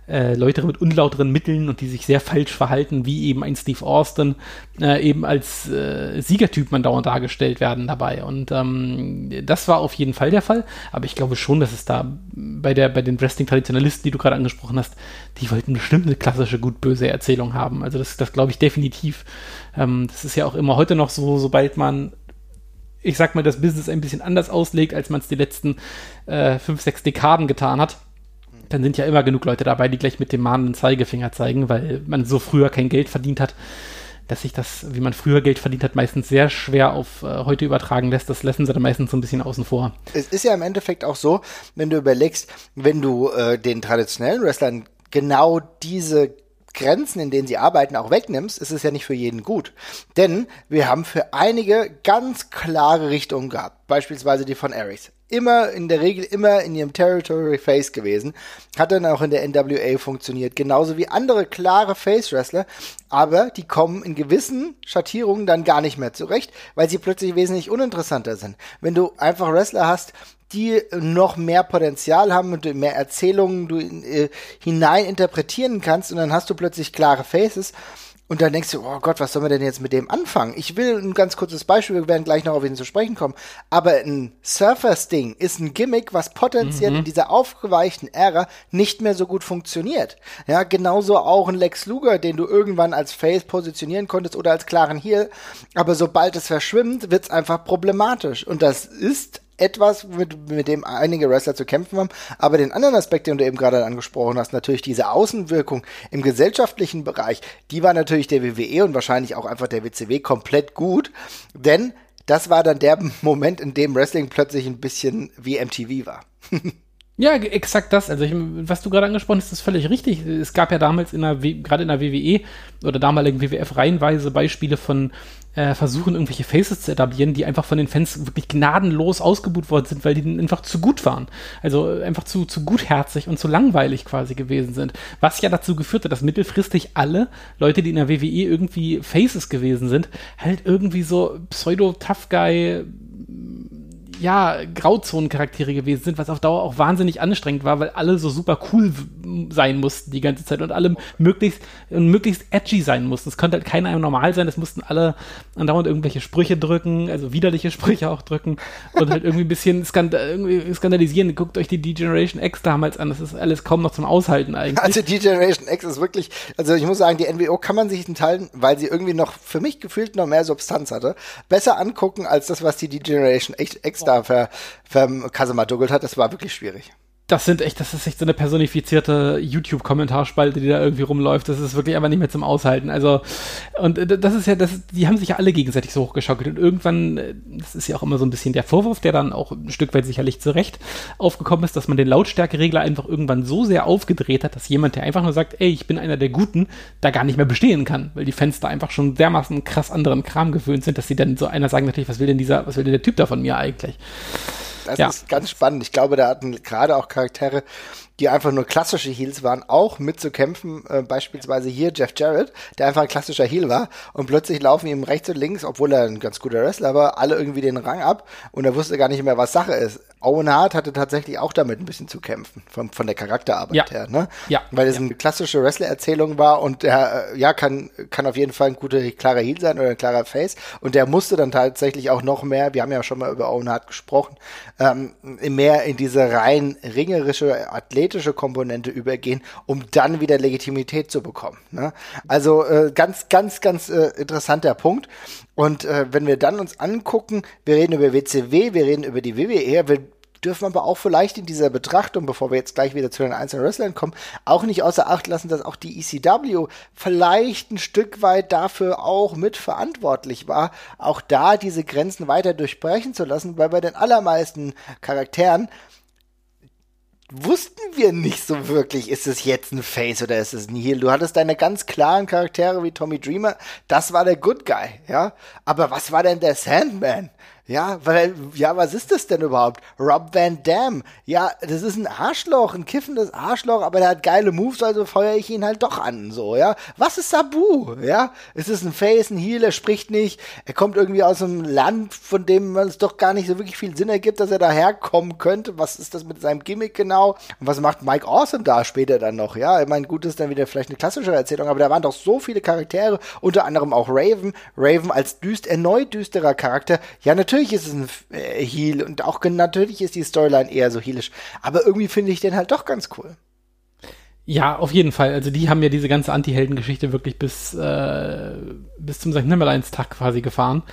äh, Leute mit unlauteren Mitteln und die sich sehr falsch verhalten, wie eben ein Steve Austin, äh, eben als äh, Siegertyp man dauernd dargestellt werden dabei. Und ähm, das war auf jeden Fall der Fall. Aber ich glaube schon, dass es da bei, der, bei den Wrestling-Traditionalisten, die du gerade angesprochen hast, die wollten bestimmt eine klassische gut-böse Erzählung haben. Also das, das glaube ich definitiv. Ähm, das ist ja auch immer heute noch so, sobald man ich sag mal, das Business ein bisschen anders auslegt, als man es die letzten äh, fünf, sechs Dekaden getan hat, dann sind ja immer genug Leute dabei, die gleich mit dem mahnenden Zeigefinger zeigen, weil man so früher kein Geld verdient hat, dass sich das, wie man früher Geld verdient hat, meistens sehr schwer auf äh, heute übertragen lässt. Das lassen sie dann meistens so ein bisschen außen vor. Es ist ja im Endeffekt auch so, wenn du überlegst, wenn du äh, den traditionellen Wrestlern genau diese Grenzen, in denen sie arbeiten, auch wegnimmst, ist es ja nicht für jeden gut. Denn wir haben für einige ganz klare Richtungen gehabt. Beispielsweise die von Aries immer in der Regel immer in ihrem Territory Face gewesen. Hat dann auch in der NWA funktioniert. Genauso wie andere klare Face Wrestler. Aber die kommen in gewissen Schattierungen dann gar nicht mehr zurecht, weil sie plötzlich wesentlich uninteressanter sind. Wenn du einfach Wrestler hast, die noch mehr Potenzial haben und mehr Erzählungen du äh, hinein interpretieren kannst und dann hast du plötzlich klare Faces und dann denkst du, oh Gott, was sollen wir denn jetzt mit dem anfangen? Ich will ein ganz kurzes Beispiel, wir werden gleich noch auf ihn zu sprechen kommen. Aber ein Surfers-Ding ist ein Gimmick, was potenziell mhm. in dieser aufgeweichten Ära nicht mehr so gut funktioniert. Ja, genauso auch ein Lex Luger, den du irgendwann als Face positionieren konntest oder als klaren Heel. Aber sobald es verschwimmt, wird's einfach problematisch. Und das ist etwas, mit, mit dem einige Wrestler zu kämpfen haben. Aber den anderen Aspekt, den du eben gerade angesprochen hast, natürlich diese Außenwirkung im gesellschaftlichen Bereich, die war natürlich der WWE und wahrscheinlich auch einfach der WCW komplett gut. Denn das war dann der Moment, in dem Wrestling plötzlich ein bisschen wie MTV war. Ja, exakt das. Also, ich, was du gerade angesprochen hast, ist völlig richtig. Es gab ja damals in der, gerade in der WWE oder damaligen WWF reihenweise Beispiele von äh, Versuchen, irgendwelche Faces zu etablieren, die einfach von den Fans wirklich gnadenlos ausgebucht worden sind, weil die einfach zu gut waren. Also einfach zu, zu gutherzig und zu langweilig quasi gewesen sind. Was ja dazu geführt hat, dass mittelfristig alle Leute, die in der WWE irgendwie Faces gewesen sind, halt irgendwie so Pseudo-Tough-Guy ja, Grauzonen-Charaktere gewesen sind, was auf Dauer auch wahnsinnig anstrengend war, weil alle so super cool sein mussten die ganze Zeit und alle möglichst, möglichst edgy sein mussten. Es konnte halt keiner normal sein, es mussten alle andauernd irgendwelche Sprüche drücken, also widerliche Sprüche auch drücken und halt irgendwie ein bisschen skand irgendwie skandalisieren. Guckt euch die D-Generation X damals an, das ist alles kaum noch zum Aushalten eigentlich. Also D-Generation X ist wirklich, also ich muss sagen, die NWO kann man sich in Teilen, weil sie irgendwie noch für mich gefühlt noch mehr Substanz hatte, besser angucken als das, was die D-Generation X da ver, ver Kasemaduggelt hat. Das war wirklich schwierig das sind echt, das ist echt so eine personifizierte YouTube-Kommentarspalte, die da irgendwie rumläuft. Das ist wirklich einfach nicht mehr zum Aushalten. Also, und äh, das ist ja, das, die haben sich ja alle gegenseitig so hochgeschaukelt. Und irgendwann, äh, das ist ja auch immer so ein bisschen der Vorwurf, der dann auch ein Stück weit sicherlich zurecht aufgekommen ist, dass man den Lautstärkeregler einfach irgendwann so sehr aufgedreht hat, dass jemand, der einfach nur sagt, ey, ich bin einer der Guten, da gar nicht mehr bestehen kann, weil die Fans da einfach schon dermaßen krass anderen Kram gewöhnt sind, dass sie dann so einer sagen natürlich, was will denn dieser, was will denn der Typ da von mir eigentlich? Das ja. ist ganz spannend. Ich glaube, da hatten gerade auch Charaktere, die einfach nur klassische Heels waren, auch mitzukämpfen. Äh, beispielsweise hier Jeff Jarrett, der einfach ein klassischer Heel war. Und plötzlich laufen ihm rechts und links, obwohl er ein ganz guter Wrestler war, alle irgendwie den Rang ab. Und er wusste gar nicht mehr, was Sache ist. Owen Hart hatte tatsächlich auch damit ein bisschen zu kämpfen, von, von der Charakterarbeit ja. her. Ne? Ja. Weil es ja. eine klassische Wrestler-Erzählung war und der, äh, ja, kann, kann auf jeden Fall ein guter, klarer Heel sein oder ein klarer Face. Und der musste dann tatsächlich auch noch mehr, wir haben ja schon mal über Owen Hart gesprochen, ähm, mehr in diese rein ringerische, athletische Komponente übergehen, um dann wieder Legitimität zu bekommen. Ne? Also äh, ganz, ganz, ganz äh, interessanter Punkt. Und äh, wenn wir dann uns angucken, wir reden über WCW, wir reden über die WWE, wir dürfen aber auch vielleicht in dieser Betrachtung, bevor wir jetzt gleich wieder zu den einzelnen Wrestlern kommen, auch nicht außer Acht lassen, dass auch die ECW vielleicht ein Stück weit dafür auch mitverantwortlich war, auch da diese Grenzen weiter durchbrechen zu lassen, weil bei den allermeisten Charakteren wussten wir nicht so wirklich, ist es jetzt ein Face oder ist es ein Heel. Du hattest deine ganz klaren Charaktere wie Tommy Dreamer, das war der Good Guy, ja. Aber was war denn der Sandman? Ja, weil, ja, was ist das denn überhaupt? Rob Van Dam. Ja, das ist ein Arschloch, ein kiffendes Arschloch, aber der hat geile Moves, also feuere ich ihn halt doch an, so, ja. Was ist Sabu? Ja, es ist ein Face, ein Heel, er spricht nicht, er kommt irgendwie aus einem Land, von dem es doch gar nicht so wirklich viel Sinn ergibt, dass er daherkommen könnte. Was ist das mit seinem Gimmick genau? Und was macht Mike Awesome da später dann noch? Ja, ich meine, gut, das ist dann wieder vielleicht eine klassische Erzählung, aber da waren doch so viele Charaktere, unter anderem auch Raven. Raven als düst, erneut düsterer Charakter. Ja, natürlich natürlich ist es ein äh, Heal und auch natürlich ist die Storyline eher so heelisch. Aber irgendwie finde ich den halt doch ganz cool. Ja, auf jeden Fall. Also die haben ja diese ganze Anti-Helden-Geschichte wirklich bis, äh, bis zum St. Nimmerleins-Tag quasi gefahren.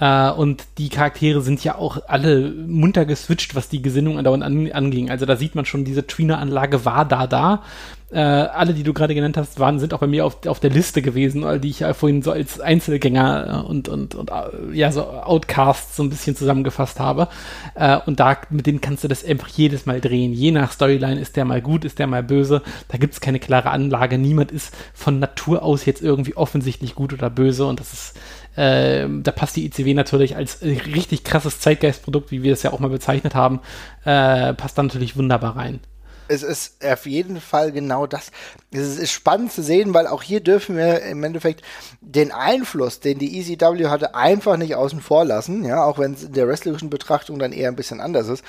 Äh, und die Charaktere sind ja auch alle munter geswitcht, was die Gesinnung andauernd an, anging. Also da sieht man schon, diese Tweener-Anlage war da da. Äh, alle, die du gerade genannt hast, waren, sind auch bei mir auf, auf der Liste gewesen, die ich ja vorhin so als Einzelgänger äh, und, und, und äh, ja, so Outcasts so ein bisschen zusammengefasst habe. Äh, und da, mit denen kannst du das einfach jedes Mal drehen. Je nach Storyline ist der mal gut, ist der mal böse. Da gibt es keine klare Anlage. Niemand ist von Natur aus jetzt irgendwie offensichtlich gut oder böse und das ist äh, da passt die ICW natürlich als richtig krasses Zeitgeistprodukt, wie wir es ja auch mal bezeichnet haben, äh, passt da natürlich wunderbar rein. Es ist auf jeden Fall genau das. Es ist spannend zu sehen, weil auch hier dürfen wir im Endeffekt den Einfluss, den die ECW hatte, einfach nicht außen vor lassen. Ja, auch wenn es in der wrestlerischen Betrachtung dann eher ein bisschen anders ist.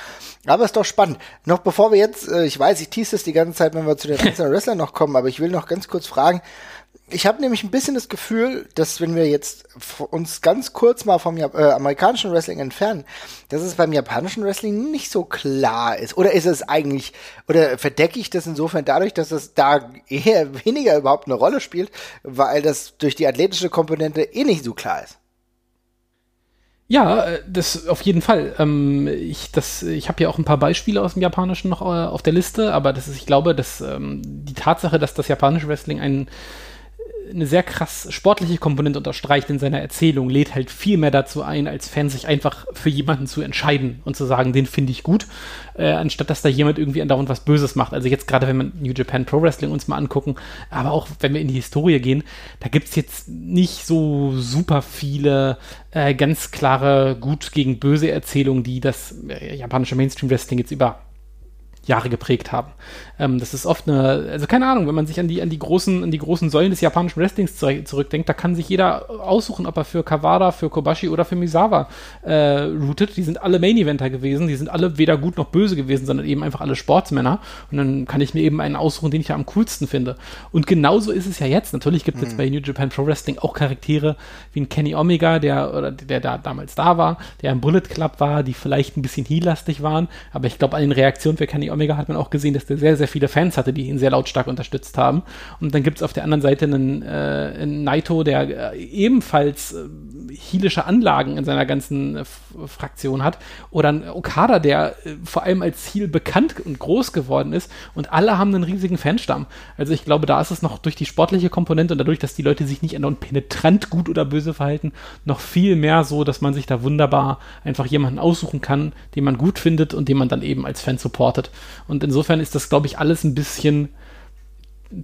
Aber es ist doch spannend. Noch bevor wir jetzt, äh, ich weiß, ich tease es die ganze Zeit, wenn wir zu den einzelnen Wrestlern noch kommen, aber ich will noch ganz kurz fragen, ich habe nämlich ein bisschen das Gefühl, dass wenn wir jetzt uns ganz kurz mal vom äh, amerikanischen Wrestling entfernen, dass es beim japanischen Wrestling nicht so klar ist. Oder ist es eigentlich, oder verdecke ich das insofern dadurch, dass es da eher weniger überhaupt eine Rolle spielt, weil das durch die athletische Komponente eh nicht so klar ist? Ja, äh, das auf jeden Fall. Ähm, ich ich habe ja auch ein paar Beispiele aus dem Japanischen noch äh, auf der Liste, aber das ist, ich glaube, dass ähm, die Tatsache, dass das japanische Wrestling ein eine sehr krass sportliche Komponente unterstreicht in seiner Erzählung, lädt halt viel mehr dazu ein, als Fans sich einfach für jemanden zu entscheiden und zu sagen, den finde ich gut, äh, anstatt dass da jemand irgendwie andauernd was Böses macht. Also jetzt gerade, wenn wir New Japan Pro Wrestling uns mal angucken, aber auch wenn wir in die Historie gehen, da gibt es jetzt nicht so super viele äh, ganz klare gut gegen böse Erzählungen, die das äh, japanische Mainstream Wrestling jetzt über Jahre geprägt haben. Ähm, das ist oft eine, also keine Ahnung, wenn man sich an die, an die großen, an die großen Säulen des japanischen Wrestlings zurückdenkt, da kann sich jeder aussuchen, ob er für Kawada, für Kobashi oder für Misawa äh, routet. Die sind alle Main Eventer gewesen, die sind alle weder gut noch böse gewesen, sondern eben einfach alle Sportsmänner. Und dann kann ich mir eben einen aussuchen, den ich ja am coolsten finde. Und genauso ist es ja jetzt. Natürlich gibt es mhm. jetzt bei New Japan Pro Wrestling auch Charaktere wie ein Kenny Omega, der oder der da damals da war, der im Bullet Club war, die vielleicht ein bisschen heelastig waren, aber ich glaube, an den Reaktionen für Kenny Omega hat man auch gesehen, dass der sehr, sehr viele Fans hatte, die ihn sehr lautstark unterstützt haben. Und dann gibt es auf der anderen Seite einen, äh, einen Naito, der äh, ebenfalls äh, heelische Anlagen in seiner ganzen äh, Fraktion hat. Oder ein Okada, der äh, vor allem als Heel bekannt und groß geworden ist. Und alle haben einen riesigen Fanstamm. Also ich glaube, da ist es noch durch die sportliche Komponente und dadurch, dass die Leute sich nicht andauernd penetrant gut oder böse verhalten, noch viel mehr so, dass man sich da wunderbar einfach jemanden aussuchen kann, den man gut findet und den man dann eben als Fan supportet. Und insofern ist das, glaube ich, alles ein bisschen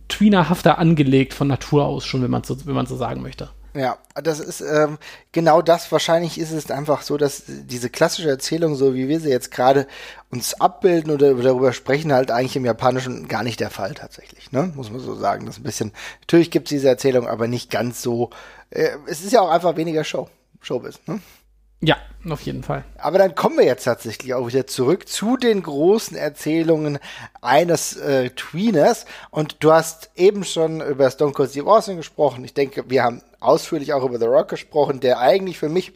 tweenerhafter angelegt von Natur aus schon, wenn man so, wenn man so sagen möchte. Ja, das ist ähm, genau das. Wahrscheinlich ist es einfach so, dass diese klassische Erzählung, so wie wir sie jetzt gerade uns abbilden oder darüber sprechen, halt eigentlich im Japanischen gar nicht der Fall tatsächlich. Ne? Muss man so sagen. Das ist ein bisschen. Natürlich gibt es diese Erzählung, aber nicht ganz so. Äh, es ist ja auch einfach weniger Show, Showbiz. Ne? Ja, auf jeden Fall. Aber dann kommen wir jetzt tatsächlich auch wieder zurück zu den großen Erzählungen eines äh, Tweeners. Und du hast eben schon über Stone Cold Steve Austin gesprochen. Ich denke, wir haben ausführlich auch über The Rock gesprochen, der eigentlich für mich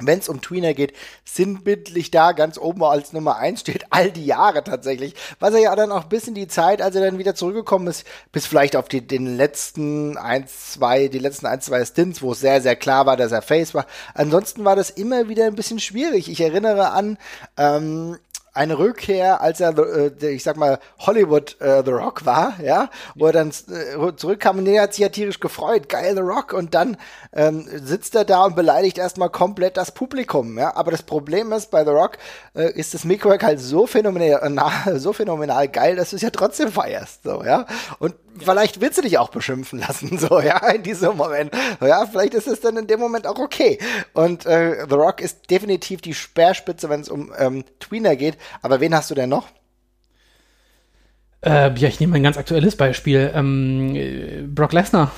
wenn es um Tweener geht, sinnbildlich da ganz oben als Nummer eins steht, all die Jahre tatsächlich. Was er ja dann auch bis in die Zeit, als er dann wieder zurückgekommen ist, bis vielleicht auf die, den letzten eins, zwei, die letzten ein, zwei Stints, wo es sehr, sehr klar war, dass er Face war. Ansonsten war das immer wieder ein bisschen schwierig. Ich erinnere an ähm, eine Rückkehr, als er, äh, ich sag mal, Hollywood äh, The Rock war, ja, wo er dann äh, zurückkam und der hat sich ja tierisch gefreut, geil The Rock, und dann ähm, sitzt er da und beleidigt erstmal komplett das Publikum, ja, aber das Problem ist, bei The Rock äh, ist das Mikro halt so phänomenal, so phänomenal geil, dass du es ja trotzdem feierst, so, ja, und vielleicht willst du dich auch beschimpfen lassen, so, ja, in diesem Moment, ja, vielleicht ist es dann in dem Moment auch okay, und äh, The Rock ist definitiv die Speerspitze, wenn es um ähm, Tweener geht, aber wen hast du denn noch? Äh, ja, ich nehme ein ganz aktuelles Beispiel. Ähm, Brock Lesnar.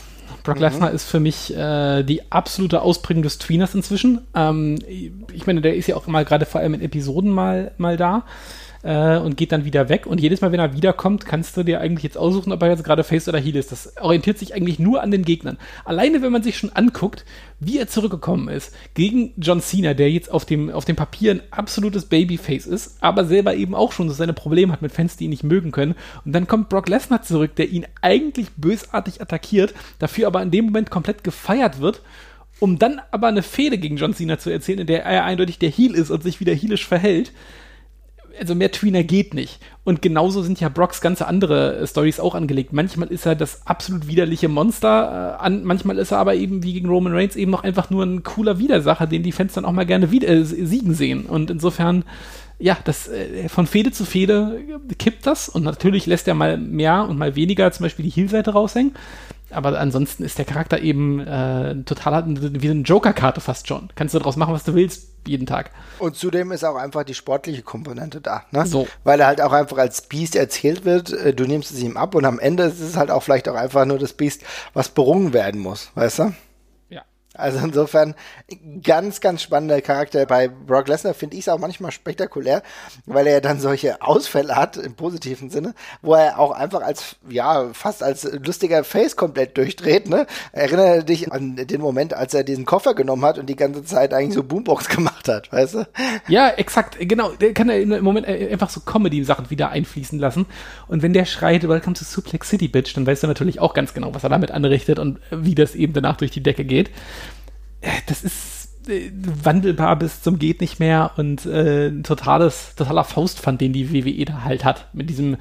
Brock mhm. Lesnar ist für mich äh, die absolute Ausprägung des Tweeners inzwischen. Ähm, ich meine, der ist ja auch mal gerade vor allem in Episoden mal, mal da äh, und geht dann wieder weg. Und jedes Mal, wenn er wiederkommt, kannst du dir eigentlich jetzt aussuchen, ob er jetzt gerade Face oder Heal ist. Das orientiert sich eigentlich nur an den Gegnern. Alleine, wenn man sich schon anguckt, wie er zurückgekommen ist gegen John Cena, der jetzt auf dem, auf dem Papier ein absolutes Babyface ist, aber selber eben auch schon so seine Probleme hat mit Fans, die ihn nicht mögen können. Und dann kommt Brock Lesnar zurück, der ihn eigentlich bösartig attackiert, dafür aber in dem Moment komplett gefeiert wird um dann aber eine Fehde gegen John Cena zu erzählen, in der er eindeutig der Heel ist und sich wieder heelisch verhält also mehr Tweener geht nicht. Und genauso sind ja Brocks ganze andere äh, Stories auch angelegt. Manchmal ist er das absolut widerliche Monster, äh, an, manchmal ist er aber eben wie gegen Roman Reigns eben noch einfach nur ein cooler Widersacher, den die Fans dann auch mal gerne wieder, äh, siegen sehen. Und insofern, ja, das äh, von Fehde zu Fehde kippt das und natürlich lässt er mal mehr und mal weniger zum Beispiel die Heel-Seite raushängen aber ansonsten ist der Charakter eben äh, total wie eine Joker-Karte fast schon. Kannst du daraus machen, was du willst, jeden Tag. Und zudem ist auch einfach die sportliche Komponente da, ne? So. Weil er halt auch einfach als Beast erzählt wird, äh, du nimmst es ihm ab und am Ende ist es halt auch vielleicht auch einfach nur das Beast, was berungen werden muss, weißt du? Also insofern ganz, ganz spannender Charakter. Bei Brock Lesnar finde ich es auch manchmal spektakulär, weil er dann solche Ausfälle hat im positiven Sinne, wo er auch einfach als, ja, fast als lustiger Face komplett durchdreht. Ne? Erinnere dich an den Moment, als er diesen Koffer genommen hat und die ganze Zeit eigentlich so Boombox gemacht hat, weißt du? Ja, exakt, genau. Der kann er im Moment einfach so Comedy-Sachen wieder einfließen lassen. Und wenn der schreit, Welcome to Suplex City, Bitch, dann weißt du natürlich auch ganz genau, was er damit anrichtet und wie das eben danach durch die Decke geht. Äh, das ist äh, wandelbar bis zum geht nicht mehr und äh, ein totales, totaler Faustpfand, den die WWE da halt hat. Mit diesem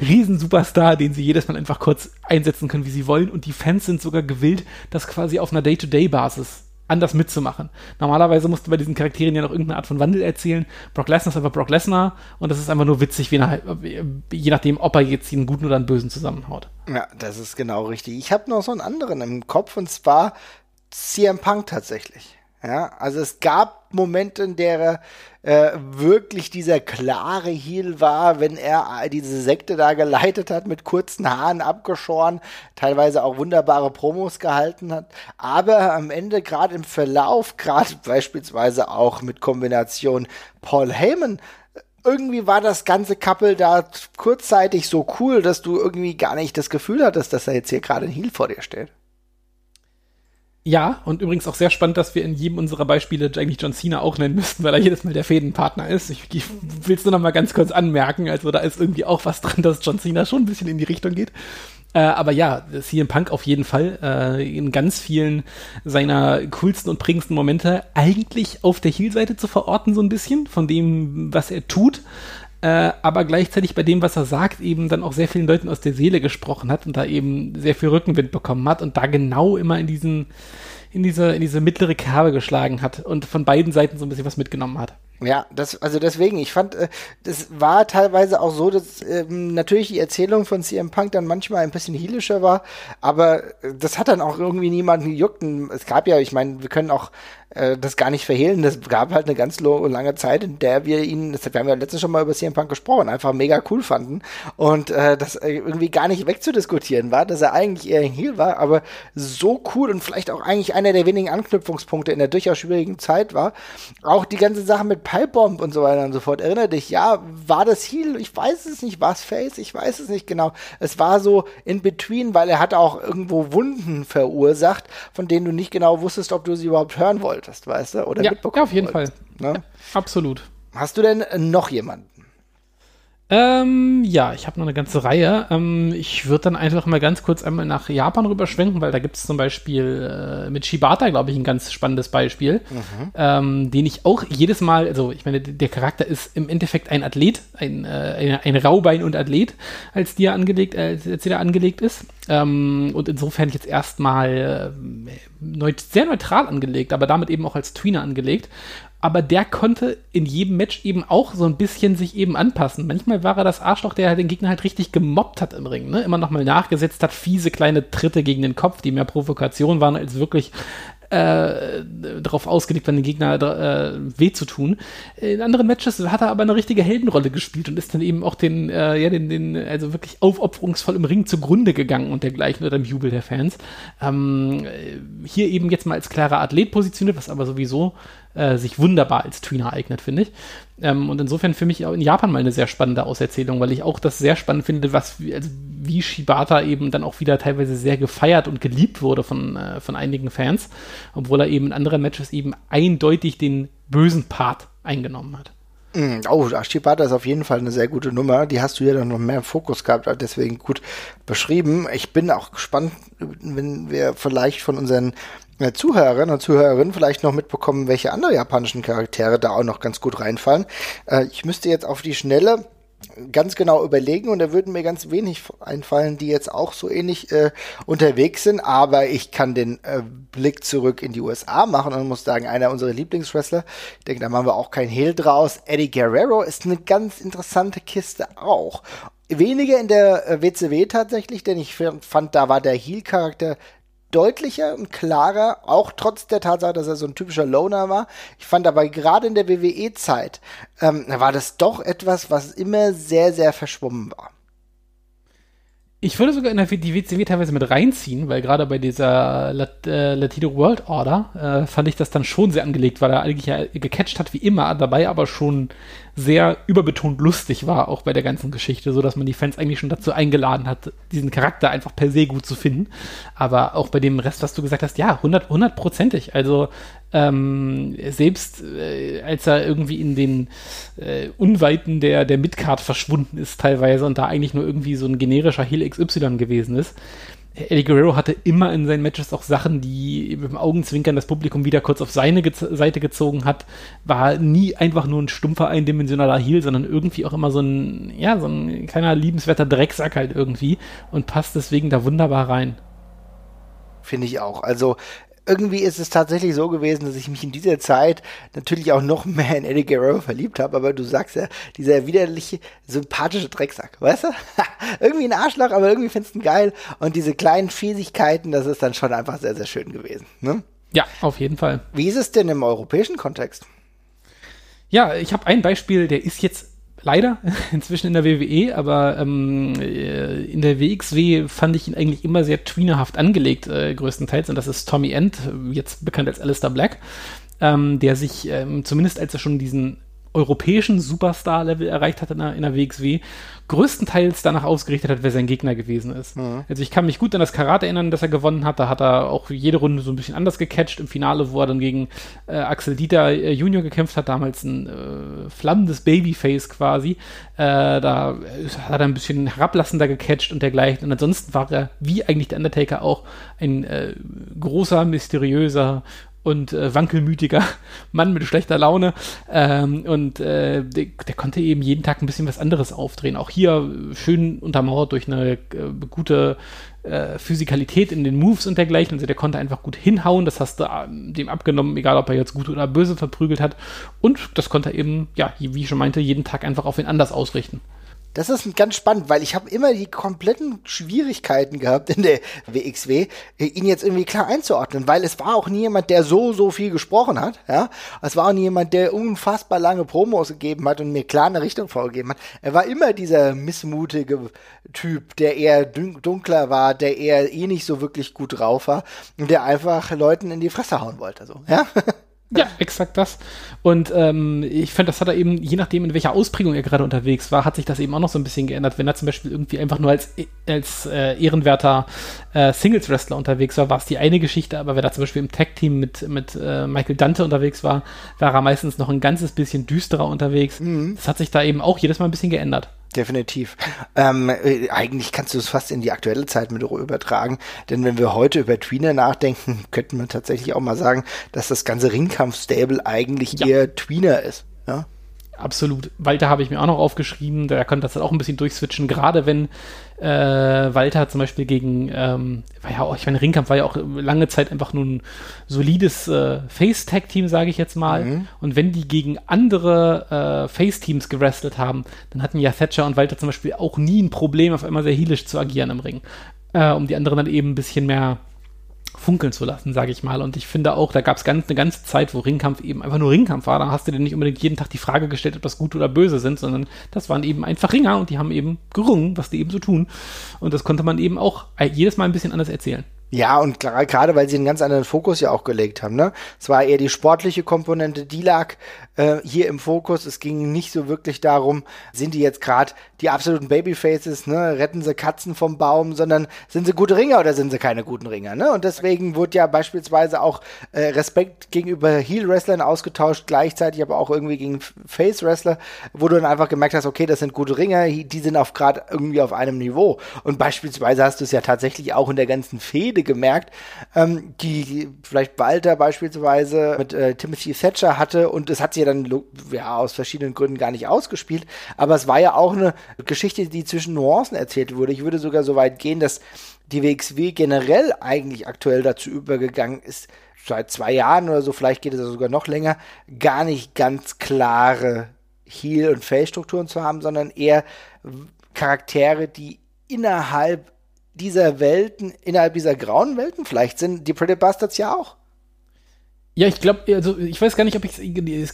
Riesen-Superstar, den sie jedes Mal einfach kurz einsetzen können, wie sie wollen. Und die Fans sind sogar gewillt, das quasi auf einer Day-to-Day-Basis anders mitzumachen. Normalerweise musst du bei diesen Charakteren ja noch irgendeine Art von Wandel erzählen. Brock Lesnar ist einfach Brock Lesnar und das ist einfach nur witzig, nach, je nachdem, ob er jetzt einen guten oder einen bösen zusammenhaut. Ja, das ist genau richtig. Ich habe noch so einen anderen im Kopf und zwar CM Punk tatsächlich. Ja, also es gab Momente, in der er äh, wirklich dieser klare Heel war, wenn er diese Sekte da geleitet hat, mit kurzen Haaren abgeschoren, teilweise auch wunderbare Promos gehalten hat. Aber am Ende, gerade im Verlauf, gerade beispielsweise auch mit Kombination Paul Heyman, irgendwie war das ganze Couple da kurzzeitig so cool, dass du irgendwie gar nicht das Gefühl hattest, dass er jetzt hier gerade ein Heel vor dir steht. Ja, und übrigens auch sehr spannend, dass wir in jedem unserer Beispiele eigentlich John Cena auch nennen müssten, weil er jedes Mal der Fädenpartner ist. Ich, ich will es nur noch mal ganz kurz anmerken. Also da ist irgendwie auch was dran, dass John Cena schon ein bisschen in die Richtung geht. Äh, aber ja, CM Punk auf jeden Fall äh, in ganz vielen seiner coolsten und prägendsten Momente eigentlich auf der Heel-Seite zu verorten, so ein bisschen von dem, was er tut äh, aber gleichzeitig bei dem, was er sagt, eben dann auch sehr vielen Leuten aus der Seele gesprochen hat und da eben sehr viel Rückenwind bekommen hat und da genau immer in diesen, in diese, in diese mittlere Kerbe geschlagen hat und von beiden Seiten so ein bisschen was mitgenommen hat. Ja, das, also deswegen, ich fand, äh, das war teilweise auch so, dass ähm, natürlich die Erzählung von CM Punk dann manchmal ein bisschen heelischer war, aber äh, das hat dann auch irgendwie niemanden gejuckt. Es gab ja, ich meine, wir können auch äh, das gar nicht verhehlen. Das gab halt eine ganz lange Zeit, in der wir ihn, das, wir haben ja letztens schon mal über CM Punk gesprochen, einfach mega cool fanden und äh, das irgendwie gar nicht wegzudiskutieren war, dass er eigentlich eher ein Heel war, aber so cool und vielleicht auch eigentlich einer der wenigen Anknüpfungspunkte in der durchaus schwierigen Zeit war. Auch die ganze Sache mit Pipebomb und so weiter und so fort. Erinner dich, ja, war das Heel? Ich weiß es nicht. War es Face? Ich weiß es nicht genau. Es war so in between, weil er hat auch irgendwo Wunden verursacht, von denen du nicht genau wusstest, ob du sie überhaupt hören wolltest wolltest, weißt du? Oder ja, ja auf jeden wolltest, Fall. Ne? Ja, absolut. Hast du denn noch jemanden? Ähm, ja, ich habe noch eine ganze Reihe. Ähm, ich würde dann einfach mal ganz kurz einmal nach Japan rüberschwenken, weil da gibt es zum Beispiel äh, mit Shibata, glaube ich, ein ganz spannendes Beispiel, mhm. ähm, den ich auch jedes Mal, also ich meine, der Charakter ist im Endeffekt ein Athlet, ein, äh, ein, ein Raubein und Athlet, als die er angelegt, äh, als der angelegt ist. Ähm, und insofern jetzt erstmal äh, neut sehr neutral angelegt, aber damit eben auch als Tweener angelegt aber der konnte in jedem Match eben auch so ein bisschen sich eben anpassen. Manchmal war er das Arschloch, der halt den Gegner halt richtig gemobbt hat im Ring, ne? Immer nochmal nachgesetzt hat, fiese kleine Tritte gegen den Kopf, die mehr Provokation waren als wirklich äh, darauf ausgelegt waren, den Gegner äh, weh zu tun. In anderen Matches hat er aber eine richtige Heldenrolle gespielt und ist dann eben auch den, äh, ja, den, den, also wirklich aufopferungsvoll im Ring zugrunde gegangen und dergleichen oder im Jubel der Fans. Ähm, hier eben jetzt mal als klarer Athlet positioniert, was aber sowieso äh, sich wunderbar als Tweener eignet, finde ich. Ähm, und insofern für mich auch in Japan mal eine sehr spannende Auserzählung, weil ich auch das sehr spannend finde, was, also wie Shibata eben dann auch wieder teilweise sehr gefeiert und geliebt wurde von, äh, von einigen Fans, obwohl er eben in anderen Matches eben eindeutig den bösen Part eingenommen hat. Mm, oh, Shibata ist auf jeden Fall eine sehr gute Nummer. Die hast du ja dann noch mehr im Fokus gehabt, deswegen gut beschrieben. Ich bin auch gespannt, wenn wir vielleicht von unseren äh, Zuhörerinnen und Zuhörerinnen vielleicht noch mitbekommen, welche andere japanischen Charaktere da auch noch ganz gut reinfallen. Äh, ich müsste jetzt auf die Schnelle ganz genau überlegen und da würden mir ganz wenig einfallen, die jetzt auch so ähnlich äh, unterwegs sind, aber ich kann den äh, Blick zurück in die USA machen und muss sagen, einer unserer Lieblingswrestler, ich denke, da machen wir auch kein Hehl draus, Eddie Guerrero ist eine ganz interessante Kiste auch. Weniger in der WCW äh, tatsächlich, denn ich fand, da war der Heel-Charakter deutlicher und klarer, auch trotz der Tatsache, dass er so ein typischer Loner war. Ich fand aber gerade in der WWE-Zeit ähm, war das doch etwas, was immer sehr, sehr verschwommen war. Ich würde sogar in der, die WCW teilweise mit reinziehen, weil gerade bei dieser Lat, äh, Latino World Order äh, fand ich das dann schon sehr angelegt, weil er eigentlich ja gecatcht hat wie immer dabei, aber schon sehr überbetont lustig war, auch bei der ganzen Geschichte, so dass man die Fans eigentlich schon dazu eingeladen hat, diesen Charakter einfach per se gut zu finden. Aber auch bei dem Rest, was du gesagt hast, ja, hundertprozentig. Also ähm, selbst äh, als er irgendwie in den äh, Unweiten der, der Midcard verschwunden ist teilweise und da eigentlich nur irgendwie so ein generischer Heal XY gewesen ist, Eddie Guerrero hatte immer in seinen Matches auch Sachen, die mit dem Augenzwinkern das Publikum wieder kurz auf seine Ge Seite gezogen hat. War nie einfach nur ein stumpfer, eindimensionaler Heel, sondern irgendwie auch immer so ein, ja, so ein kleiner liebenswerter Drecksack halt irgendwie und passt deswegen da wunderbar rein. Finde ich auch. Also irgendwie ist es tatsächlich so gewesen, dass ich mich in dieser Zeit natürlich auch noch mehr in Eddie Guerrero verliebt habe, aber du sagst ja, dieser widerliche, sympathische Drecksack, weißt du? irgendwie ein Arschloch, aber irgendwie findest du ihn geil und diese kleinen Fiesigkeiten, das ist dann schon einfach sehr, sehr schön gewesen, ne? Ja, auf jeden Fall. Wie ist es denn im europäischen Kontext? Ja, ich habe ein Beispiel, der ist jetzt leider inzwischen in der WWE, aber ähm, äh, in der WXW fand ich ihn eigentlich immer sehr tweenerhaft angelegt, äh, größtenteils. Und das ist Tommy End, jetzt bekannt als Alistair Black, ähm, der sich ähm, zumindest als er schon diesen europäischen Superstar-Level erreicht hat in der, in der WXW, größtenteils danach ausgerichtet hat, wer sein Gegner gewesen ist. Mhm. Also ich kann mich gut an das Karate erinnern, das er gewonnen hat. Da hat er auch jede Runde so ein bisschen anders gecatcht. Im Finale, wo er dann gegen äh, Axel Dieter äh, Junior gekämpft hat, damals ein äh, flammendes Babyface quasi. Äh, da hat er ein bisschen herablassender gecatcht und dergleichen. Und ansonsten war er, wie eigentlich der Undertaker auch, ein äh, großer, mysteriöser und äh, wankelmütiger Mann mit schlechter Laune. Ähm, und äh, der, der, konnte eben jeden Tag ein bisschen was anderes aufdrehen. Auch hier schön untermauert durch eine äh, gute äh, Physikalität in den Moves und dergleichen. Also der konnte einfach gut hinhauen. Das hast du ähm, dem abgenommen, egal ob er jetzt gut oder böse verprügelt hat. Und das konnte er eben, ja, wie ich schon meinte, jeden Tag einfach auf ihn anders ausrichten. Das ist ganz spannend, weil ich habe immer die kompletten Schwierigkeiten gehabt in der WXW, ihn jetzt irgendwie klar einzuordnen, weil es war auch nie jemand, der so, so viel gesprochen hat, ja. Es war auch nie jemand, der unfassbar lange Promos gegeben hat und mir klar eine Richtung vorgegeben hat. Er war immer dieser missmutige Typ, der eher dunkler war, der eher eh nicht so wirklich gut drauf war und der einfach Leuten in die Fresse hauen wollte, so, ja. Ja, exakt das. Und ähm, ich finde, das hat er eben, je nachdem, in welcher Ausprägung er gerade unterwegs war, hat sich das eben auch noch so ein bisschen geändert. Wenn er zum Beispiel irgendwie einfach nur als, als äh, ehrenwerter äh, Singles-Wrestler unterwegs war, war es die eine Geschichte, aber wenn er zum Beispiel im Tag-Team mit, mit äh, Michael Dante unterwegs war, war er meistens noch ein ganzes bisschen düsterer unterwegs. Mhm. Das hat sich da eben auch jedes Mal ein bisschen geändert. Definitiv. Ähm, äh, eigentlich kannst du es fast in die aktuelle Zeit mit übertragen, denn wenn wir heute über Tweener nachdenken, könnten wir tatsächlich auch mal sagen, dass das ganze Ringkampf-Stable eigentlich ja. eher Tweener ist. Ja? absolut. Walter habe ich mir auch noch aufgeschrieben, der konnte das dann auch ein bisschen durchswitchen, gerade wenn äh, Walter zum Beispiel gegen, ähm, war ja auch, ich meine, Ringkampf war ja auch lange Zeit einfach nur ein solides äh, Face-Tag-Team, sage ich jetzt mal. Mhm. Und wenn die gegen andere äh, Face-Teams gewrestelt haben, dann hatten ja Thatcher und Walter zum Beispiel auch nie ein Problem, auf einmal sehr heelisch zu agieren im Ring. Äh, um die anderen dann eben ein bisschen mehr funkeln zu lassen, sage ich mal. Und ich finde auch, da gab es ganz, eine ganze Zeit, wo Ringkampf eben einfach nur Ringkampf war. Da hast du dir nicht unbedingt jeden Tag die Frage gestellt, ob das gut oder böse sind, sondern das waren eben einfach Ringer und die haben eben gerungen, was die eben so tun. Und das konnte man eben auch jedes Mal ein bisschen anders erzählen. Ja, und gerade weil sie einen ganz anderen Fokus ja auch gelegt haben, ne? Es war eher die sportliche Komponente, die lag äh, hier im Fokus. Es ging nicht so wirklich darum, sind die jetzt gerade die absoluten Babyfaces, ne? Retten sie Katzen vom Baum, sondern sind sie gute Ringer oder sind sie keine guten Ringer, ne? Und deswegen wurde ja beispielsweise auch äh, Respekt gegenüber Heel-Wrestlern ausgetauscht, gleichzeitig aber auch irgendwie gegen Face-Wrestler, wo du dann einfach gemerkt hast, okay, das sind gute Ringer, die sind auf gerade irgendwie auf einem Niveau. Und beispielsweise hast du es ja tatsächlich auch in der ganzen Fehde Spiele gemerkt, ähm, die vielleicht Walter beispielsweise mit äh, Timothy Thatcher hatte und es hat sich ja dann ja, aus verschiedenen Gründen gar nicht ausgespielt, aber es war ja auch eine Geschichte, die zwischen Nuancen erzählt wurde. Ich würde sogar so weit gehen, dass die WXW generell eigentlich aktuell dazu übergegangen ist, seit zwei Jahren oder so, vielleicht geht es sogar noch länger, gar nicht ganz klare Heel- und Face-Strukturen zu haben, sondern eher Charaktere, die innerhalb dieser Welten, innerhalb dieser grauen Welten, vielleicht sind die Pretty Bastards ja auch. Ja, ich glaube, also ich weiß gar nicht, ob ich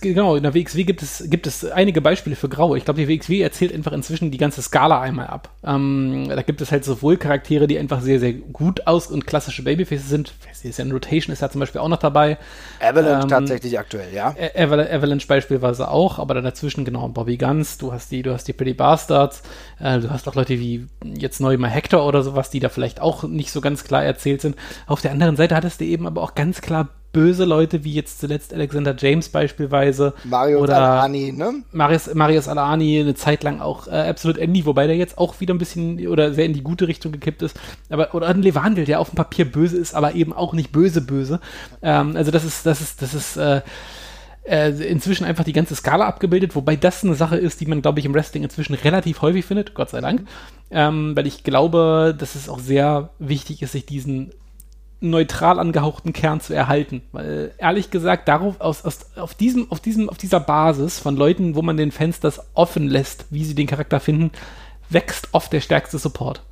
genau, in der WXW gibt es, gibt es einige Beispiele für Graue. Ich glaube, die WXW erzählt einfach inzwischen die ganze Skala einmal ab. Ähm, da gibt es halt sowohl Charaktere, die einfach sehr, sehr gut aus und klassische Babyfaces sind. Ist ja in Rotation ist ja zum Beispiel auch noch dabei. Avalanche ähm, tatsächlich aktuell, ja. Avalanche beispielsweise auch, aber dann dazwischen genau Bobby Guns, du hast die, du hast die Pretty Bastards, äh, du hast auch Leute wie jetzt neu mal Hector oder sowas, die da vielleicht auch nicht so ganz klar erzählt sind. Auf der anderen Seite hattest du eben aber auch ganz klar böse Leute, wie jetzt zuletzt Alexander James beispielsweise. Mario oder Alani, ne? Marius, Marius Alani eine Zeit lang auch äh, Absolute Andy, wobei der jetzt auch wieder ein bisschen oder sehr in die gute Richtung gekippt ist. Aber, oder ein Levandel, der auf dem Papier böse ist, aber eben auch nicht böse böse. Ähm, also das ist, das ist, das ist, äh, äh, inzwischen einfach die ganze Skala abgebildet, wobei das eine Sache ist, die man, glaube ich, im Wrestling inzwischen relativ häufig findet, Gott sei Dank. Ähm, weil ich glaube, dass es auch sehr wichtig ist, sich diesen neutral angehauchten Kern zu erhalten. Weil ehrlich gesagt, darauf, aus, aus, auf, diesem, auf, diesem, auf dieser Basis von Leuten, wo man den Fans das offen lässt, wie sie den Charakter finden, wächst oft der stärkste Support.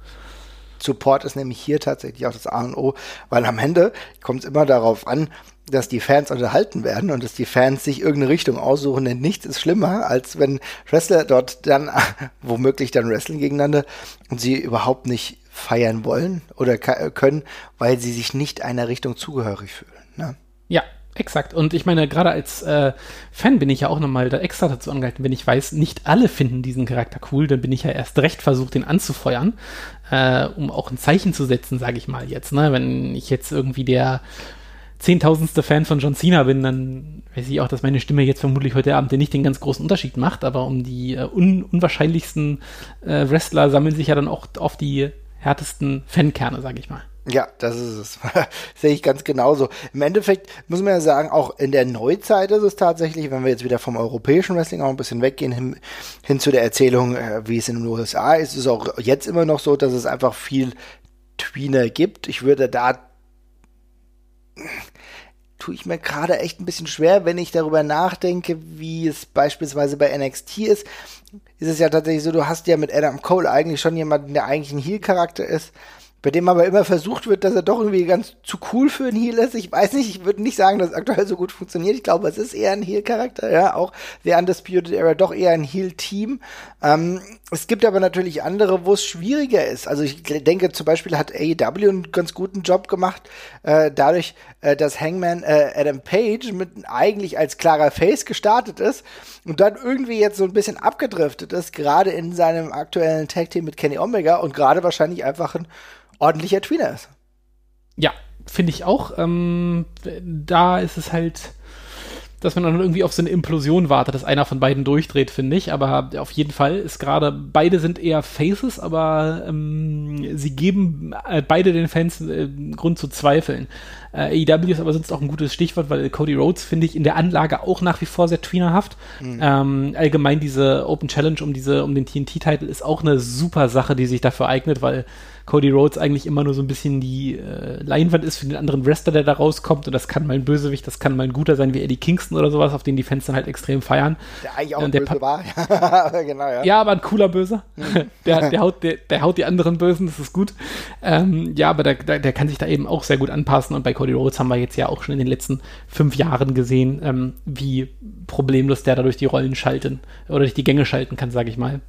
Support ist nämlich hier tatsächlich auch das A und O, weil am Ende kommt es immer darauf an, dass die Fans unterhalten werden und dass die Fans sich irgendeine Richtung aussuchen, denn nichts ist schlimmer, als wenn Wrestler dort dann womöglich dann wrestlen gegeneinander und sie überhaupt nicht feiern wollen oder können, weil sie sich nicht einer Richtung zugehörig fühlen. Ne? Ja, Exakt. Und ich meine, gerade als äh, Fan bin ich ja auch nochmal da extra dazu angehalten, wenn ich weiß, nicht alle finden diesen Charakter cool, dann bin ich ja erst recht versucht, ihn anzufeuern, äh, um auch ein Zeichen zu setzen, sage ich mal jetzt. Ne? Wenn ich jetzt irgendwie der zehntausendste Fan von John Cena bin, dann weiß ich auch, dass meine Stimme jetzt vermutlich heute Abend nicht den ganz großen Unterschied macht, aber um die äh, un unwahrscheinlichsten äh, Wrestler sammeln sich ja dann auch auf die härtesten Fankerne, sage ich mal. Ja, das ist es. Sehe ich ganz genauso. Im Endeffekt muss man ja sagen, auch in der Neuzeit ist es tatsächlich, wenn wir jetzt wieder vom europäischen Wrestling auch ein bisschen weggehen, hin, hin zu der Erzählung, äh, wie es in den USA ist, ist es auch jetzt immer noch so, dass es einfach viel Tweener gibt. Ich würde da tue ich mir gerade echt ein bisschen schwer, wenn ich darüber nachdenke, wie es beispielsweise bei NXT ist. Ist es ja tatsächlich so, du hast ja mit Adam Cole eigentlich schon jemanden, der eigentlich ein Heel-Charakter ist bei dem aber immer versucht wird, dass er doch irgendwie ganz zu cool für ein Heal ist. Ich weiß nicht, ich würde nicht sagen, dass es aktuell so gut funktioniert. Ich glaube, es ist eher ein Heal-Charakter, ja, auch der Undisputed Era doch eher ein Heal-Team. Ähm, es gibt aber natürlich andere, wo es schwieriger ist. Also ich denke zum Beispiel hat AEW einen ganz guten Job gemacht, äh, dadurch, äh, dass Hangman äh, Adam Page mit eigentlich als klarer Face gestartet ist und dann irgendwie jetzt so ein bisschen abgedriftet ist, gerade in seinem aktuellen Tag-Team mit Kenny Omega und gerade wahrscheinlich einfach ein ordentlicher Tweener ist. Ja, finde ich auch. Ähm, da ist es halt, dass man dann irgendwie auf so eine Implosion wartet, dass einer von beiden durchdreht, finde ich. Aber auf jeden Fall ist gerade, beide sind eher Faces, aber ähm, sie geben äh, beide den Fans äh, Grund zu zweifeln. Äh, AEW ist aber sonst auch ein gutes Stichwort, weil Cody Rhodes finde ich in der Anlage auch nach wie vor sehr tweenerhaft. Mhm. Ähm, allgemein diese Open Challenge um diese, um den TNT-Titel ist auch eine super Sache, die sich dafür eignet, weil Cody Rhodes eigentlich immer nur so ein bisschen die äh, Leinwand ist für den anderen Wrestler, der da rauskommt. Und das kann mal ein Bösewicht, das kann mal ein guter sein wie Eddie Kingston oder sowas, auf den die Fans dann halt extrem feiern. Der eigentlich auch äh, der böse war. genau, ja. ja, aber ein cooler Böser. Mhm. der, der, haut, der, der haut die anderen Bösen, das ist gut. Ähm, ja, aber der, der, der kann sich da eben auch sehr gut anpassen. Und bei Cody Rhodes haben wir jetzt ja auch schon in den letzten fünf Jahren gesehen, ähm, wie problemlos der da durch die Rollen schalten oder durch die Gänge schalten kann, sage ich mal.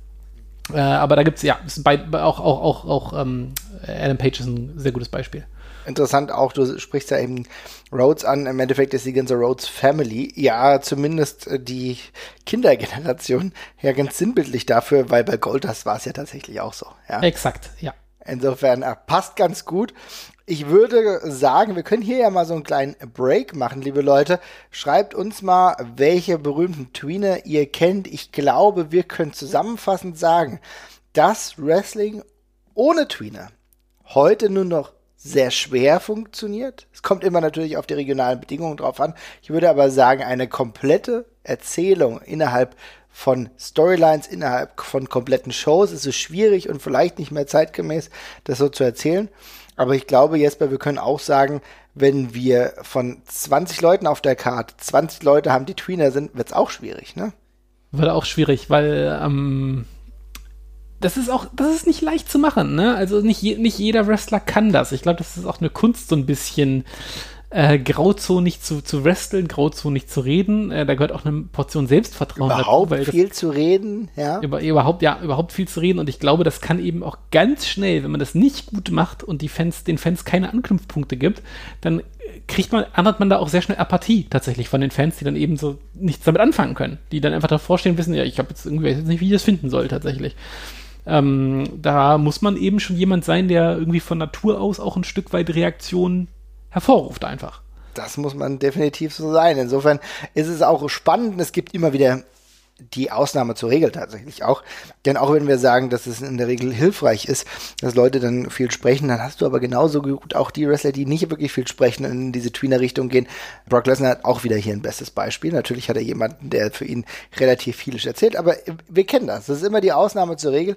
Äh, aber da gibt es ja bei, auch, auch, auch, auch ähm, Adam Page ist ein sehr gutes Beispiel. Interessant auch, du sprichst ja eben Rhodes an. Im Endeffekt ist die ganze Rhodes Family ja zumindest äh, die Kindergeneration ja ganz sinnbildlich dafür, weil bei Goldust war es ja tatsächlich auch so. Ja? Exakt, ja. Insofern äh, passt ganz gut. Ich würde sagen, wir können hier ja mal so einen kleinen Break machen, liebe Leute. Schreibt uns mal, welche berühmten Tweener ihr kennt. Ich glaube, wir können zusammenfassend sagen, dass Wrestling ohne Tweener heute nur noch sehr schwer funktioniert. Es kommt immer natürlich auf die regionalen Bedingungen drauf an. Ich würde aber sagen, eine komplette Erzählung innerhalb von Storylines, innerhalb von kompletten Shows ist es schwierig und vielleicht nicht mehr zeitgemäß, das so zu erzählen. Aber ich glaube, Jesper, wir können auch sagen, wenn wir von 20 Leuten auf der Karte 20 Leute haben, die Tweener sind, wird es auch schwierig, ne? Wird auch schwierig, weil ähm, das ist auch, das ist nicht leicht zu machen, ne? Also nicht, je, nicht jeder Wrestler kann das. Ich glaube, das ist auch eine Kunst, so ein bisschen äh, grauzonig zu, zu wresteln, grauzonig zu reden. Äh, da gehört auch eine Portion Selbstvertrauen überhaupt dazu. Überhaupt viel zu reden, ja. Über, überhaupt, ja, überhaupt viel zu reden. Und ich glaube, das kann eben auch ganz schnell, wenn man das nicht gut macht und die Fans, den Fans keine Anknüpfpunkte gibt, dann kriegt man, ändert man da auch sehr schnell Apathie tatsächlich von den Fans, die dann eben so nichts damit anfangen können. Die dann einfach davor stehen und wissen, ja, ich habe jetzt irgendwie jetzt nicht, wie ich das finden soll tatsächlich. Ähm, da muss man eben schon jemand sein, der irgendwie von Natur aus auch ein Stück weit Reaktionen hervorruft einfach. Das muss man definitiv so sein. Insofern ist es auch spannend. Es gibt immer wieder die Ausnahme zur Regel tatsächlich auch. Denn auch wenn wir sagen, dass es in der Regel hilfreich ist, dass Leute dann viel sprechen, dann hast du aber genauso gut auch die Wrestler, die nicht wirklich viel sprechen und in diese Tweener-Richtung gehen. Brock Lesnar hat auch wieder hier ein bestes Beispiel. Natürlich hat er jemanden, der für ihn relativ vieles erzählt, aber wir kennen das. Das ist immer die Ausnahme zur Regel.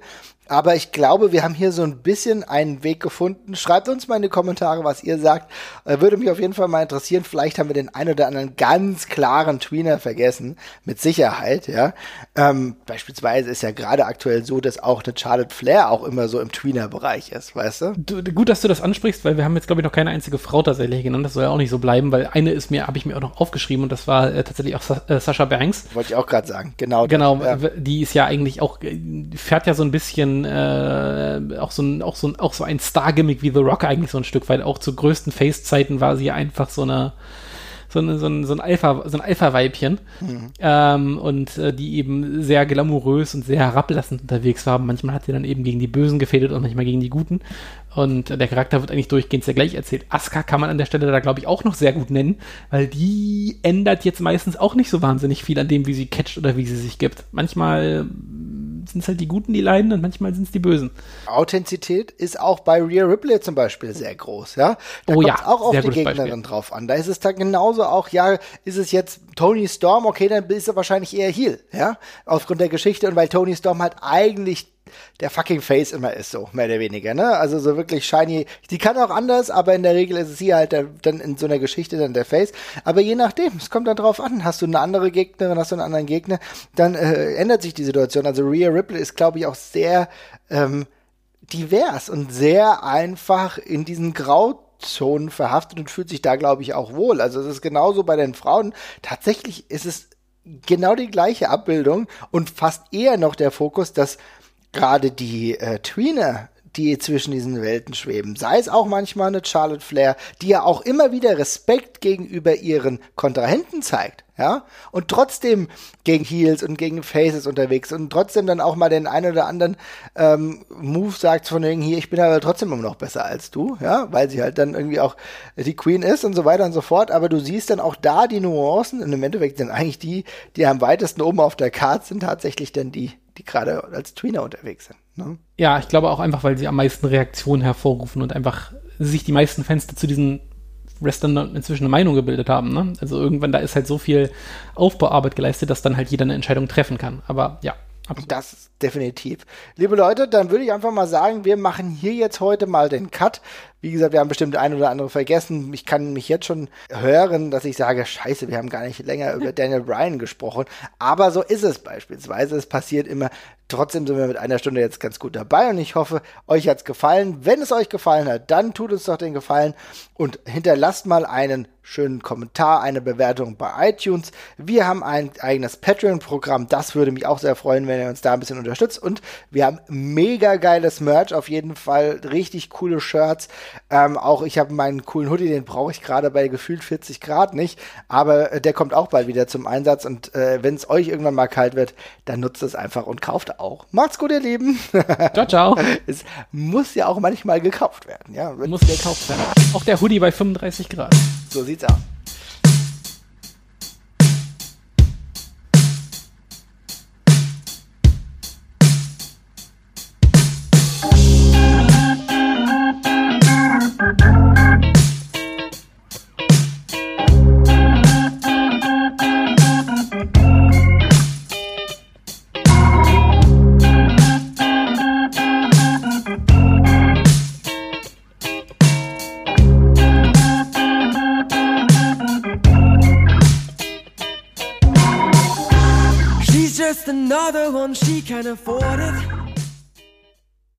Aber ich glaube, wir haben hier so ein bisschen einen Weg gefunden. Schreibt uns mal in die Kommentare, was ihr sagt. Äh, würde mich auf jeden Fall mal interessieren. Vielleicht haben wir den ein oder anderen ganz klaren Tweener vergessen. Mit Sicherheit, ja. Ähm, beispielsweise ist ja gerade aktuell so, dass auch eine Charlotte Flair auch immer so im Tweener-Bereich ist, weißt du? du? Gut, dass du das ansprichst, weil wir haben jetzt, glaube ich, noch keine einzige Frau tatsächlich genannt. Das soll ja auch nicht so bleiben, weil eine ist mir, habe ich mir auch noch aufgeschrieben und das war äh, tatsächlich auch Sa äh, Sascha Banks. Wollte ich auch gerade sagen, genau. Genau, das, ja. die ist ja eigentlich auch, äh, fährt ja so ein bisschen äh, auch so ein, auch so ein, auch so ein Star-Gimmick wie The Rock eigentlich so ein Stück weit. Auch zu größten Face-Zeiten war sie einfach so eine, so, eine, so ein, so ein Alpha, so ein Alpha-Weibchen. Mhm. Ähm, und äh, die eben sehr glamourös und sehr herablassend unterwegs waren. Manchmal hat sie dann eben gegen die Bösen gefädelt und manchmal gegen die Guten. Und der Charakter wird eigentlich durchgehend sehr gleich erzählt. Asuka kann man an der Stelle da, glaube ich, auch noch sehr gut nennen, weil die ändert jetzt meistens auch nicht so wahnsinnig viel an dem, wie sie catcht oder wie sie sich gibt. Manchmal sind es halt die Guten, die leiden und manchmal sind es die Bösen. Authentizität ist auch bei Rhea Ripley zum Beispiel sehr groß, ja. Da oh ja, auch auf die Gegnerin Beispiel. drauf an. Da ist es dann genauso auch, ja, ist es jetzt Tony Storm, okay, dann ist er wahrscheinlich eher Heal, ja, aufgrund der Geschichte und weil Tony Storm halt eigentlich der fucking Face immer ist, so, mehr oder weniger, ne? Also so wirklich shiny. Die kann auch anders, aber in der Regel ist es hier halt der, dann in so einer Geschichte dann der Face. Aber je nachdem, es kommt dann drauf an. Hast du eine andere Gegnerin, hast du einen anderen Gegner, dann äh, ändert sich die Situation. Also Rhea Ripley ist, glaube ich, auch sehr ähm, divers und sehr einfach in diesen Grauzonen verhaftet und fühlt sich da, glaube ich, auch wohl. Also es ist genauso bei den Frauen. Tatsächlich ist es genau die gleiche Abbildung und fast eher noch der Fokus, dass gerade die äh, Tweener, die zwischen diesen Welten schweben, sei es auch manchmal eine Charlotte Flair, die ja auch immer wieder Respekt gegenüber ihren Kontrahenten zeigt, ja, und trotzdem gegen Heels und gegen Faces unterwegs und trotzdem dann auch mal den einen oder anderen ähm, Move sagt von wegen hier, ich bin aber trotzdem immer noch besser als du, ja, weil sie halt dann irgendwie auch die Queen ist und so weiter und so fort, aber du siehst dann auch da die Nuancen und im Endeffekt sind eigentlich die, die am weitesten oben auf der Karte sind, tatsächlich dann die, die gerade als Tweener unterwegs sind. Ne? Ja, ich glaube auch einfach, weil sie am meisten Reaktionen hervorrufen und einfach sich die meisten Fans zu diesen Wrestlern inzwischen eine Meinung gebildet haben. Ne? Also irgendwann, da ist halt so viel Aufbauarbeit geleistet, dass dann halt jeder eine Entscheidung treffen kann. Aber ja, absolut. Das definitiv. Liebe Leute, dann würde ich einfach mal sagen, wir machen hier jetzt heute mal den Cut. Wie gesagt, wir haben bestimmt ein oder andere vergessen. Ich kann mich jetzt schon hören, dass ich sage, scheiße, wir haben gar nicht länger über Daniel Bryan gesprochen. Aber so ist es beispielsweise. Es passiert immer. Trotzdem sind wir mit einer Stunde jetzt ganz gut dabei und ich hoffe, euch hat's gefallen. Wenn es euch gefallen hat, dann tut uns doch den Gefallen und hinterlasst mal einen schönen Kommentar, eine Bewertung bei iTunes. Wir haben ein eigenes Patreon-Programm. Das würde mich auch sehr freuen, wenn ihr uns da ein bisschen unterstützt. Und wir haben mega geiles Merch auf jeden Fall. Richtig coole Shirts. Ähm, auch ich habe meinen coolen Hoodie, den brauche ich gerade bei gefühlt 40 Grad nicht, aber äh, der kommt auch bald wieder zum Einsatz und äh, wenn es euch irgendwann mal kalt wird, dann nutzt es einfach und kauft auch. Macht's gut, ihr Lieben. Ciao, ciao. es muss ja auch manchmal gekauft werden, ja. Muss gekauft werden. Auch der Hoodie bei 35 Grad. So sieht's aus. we can afford it.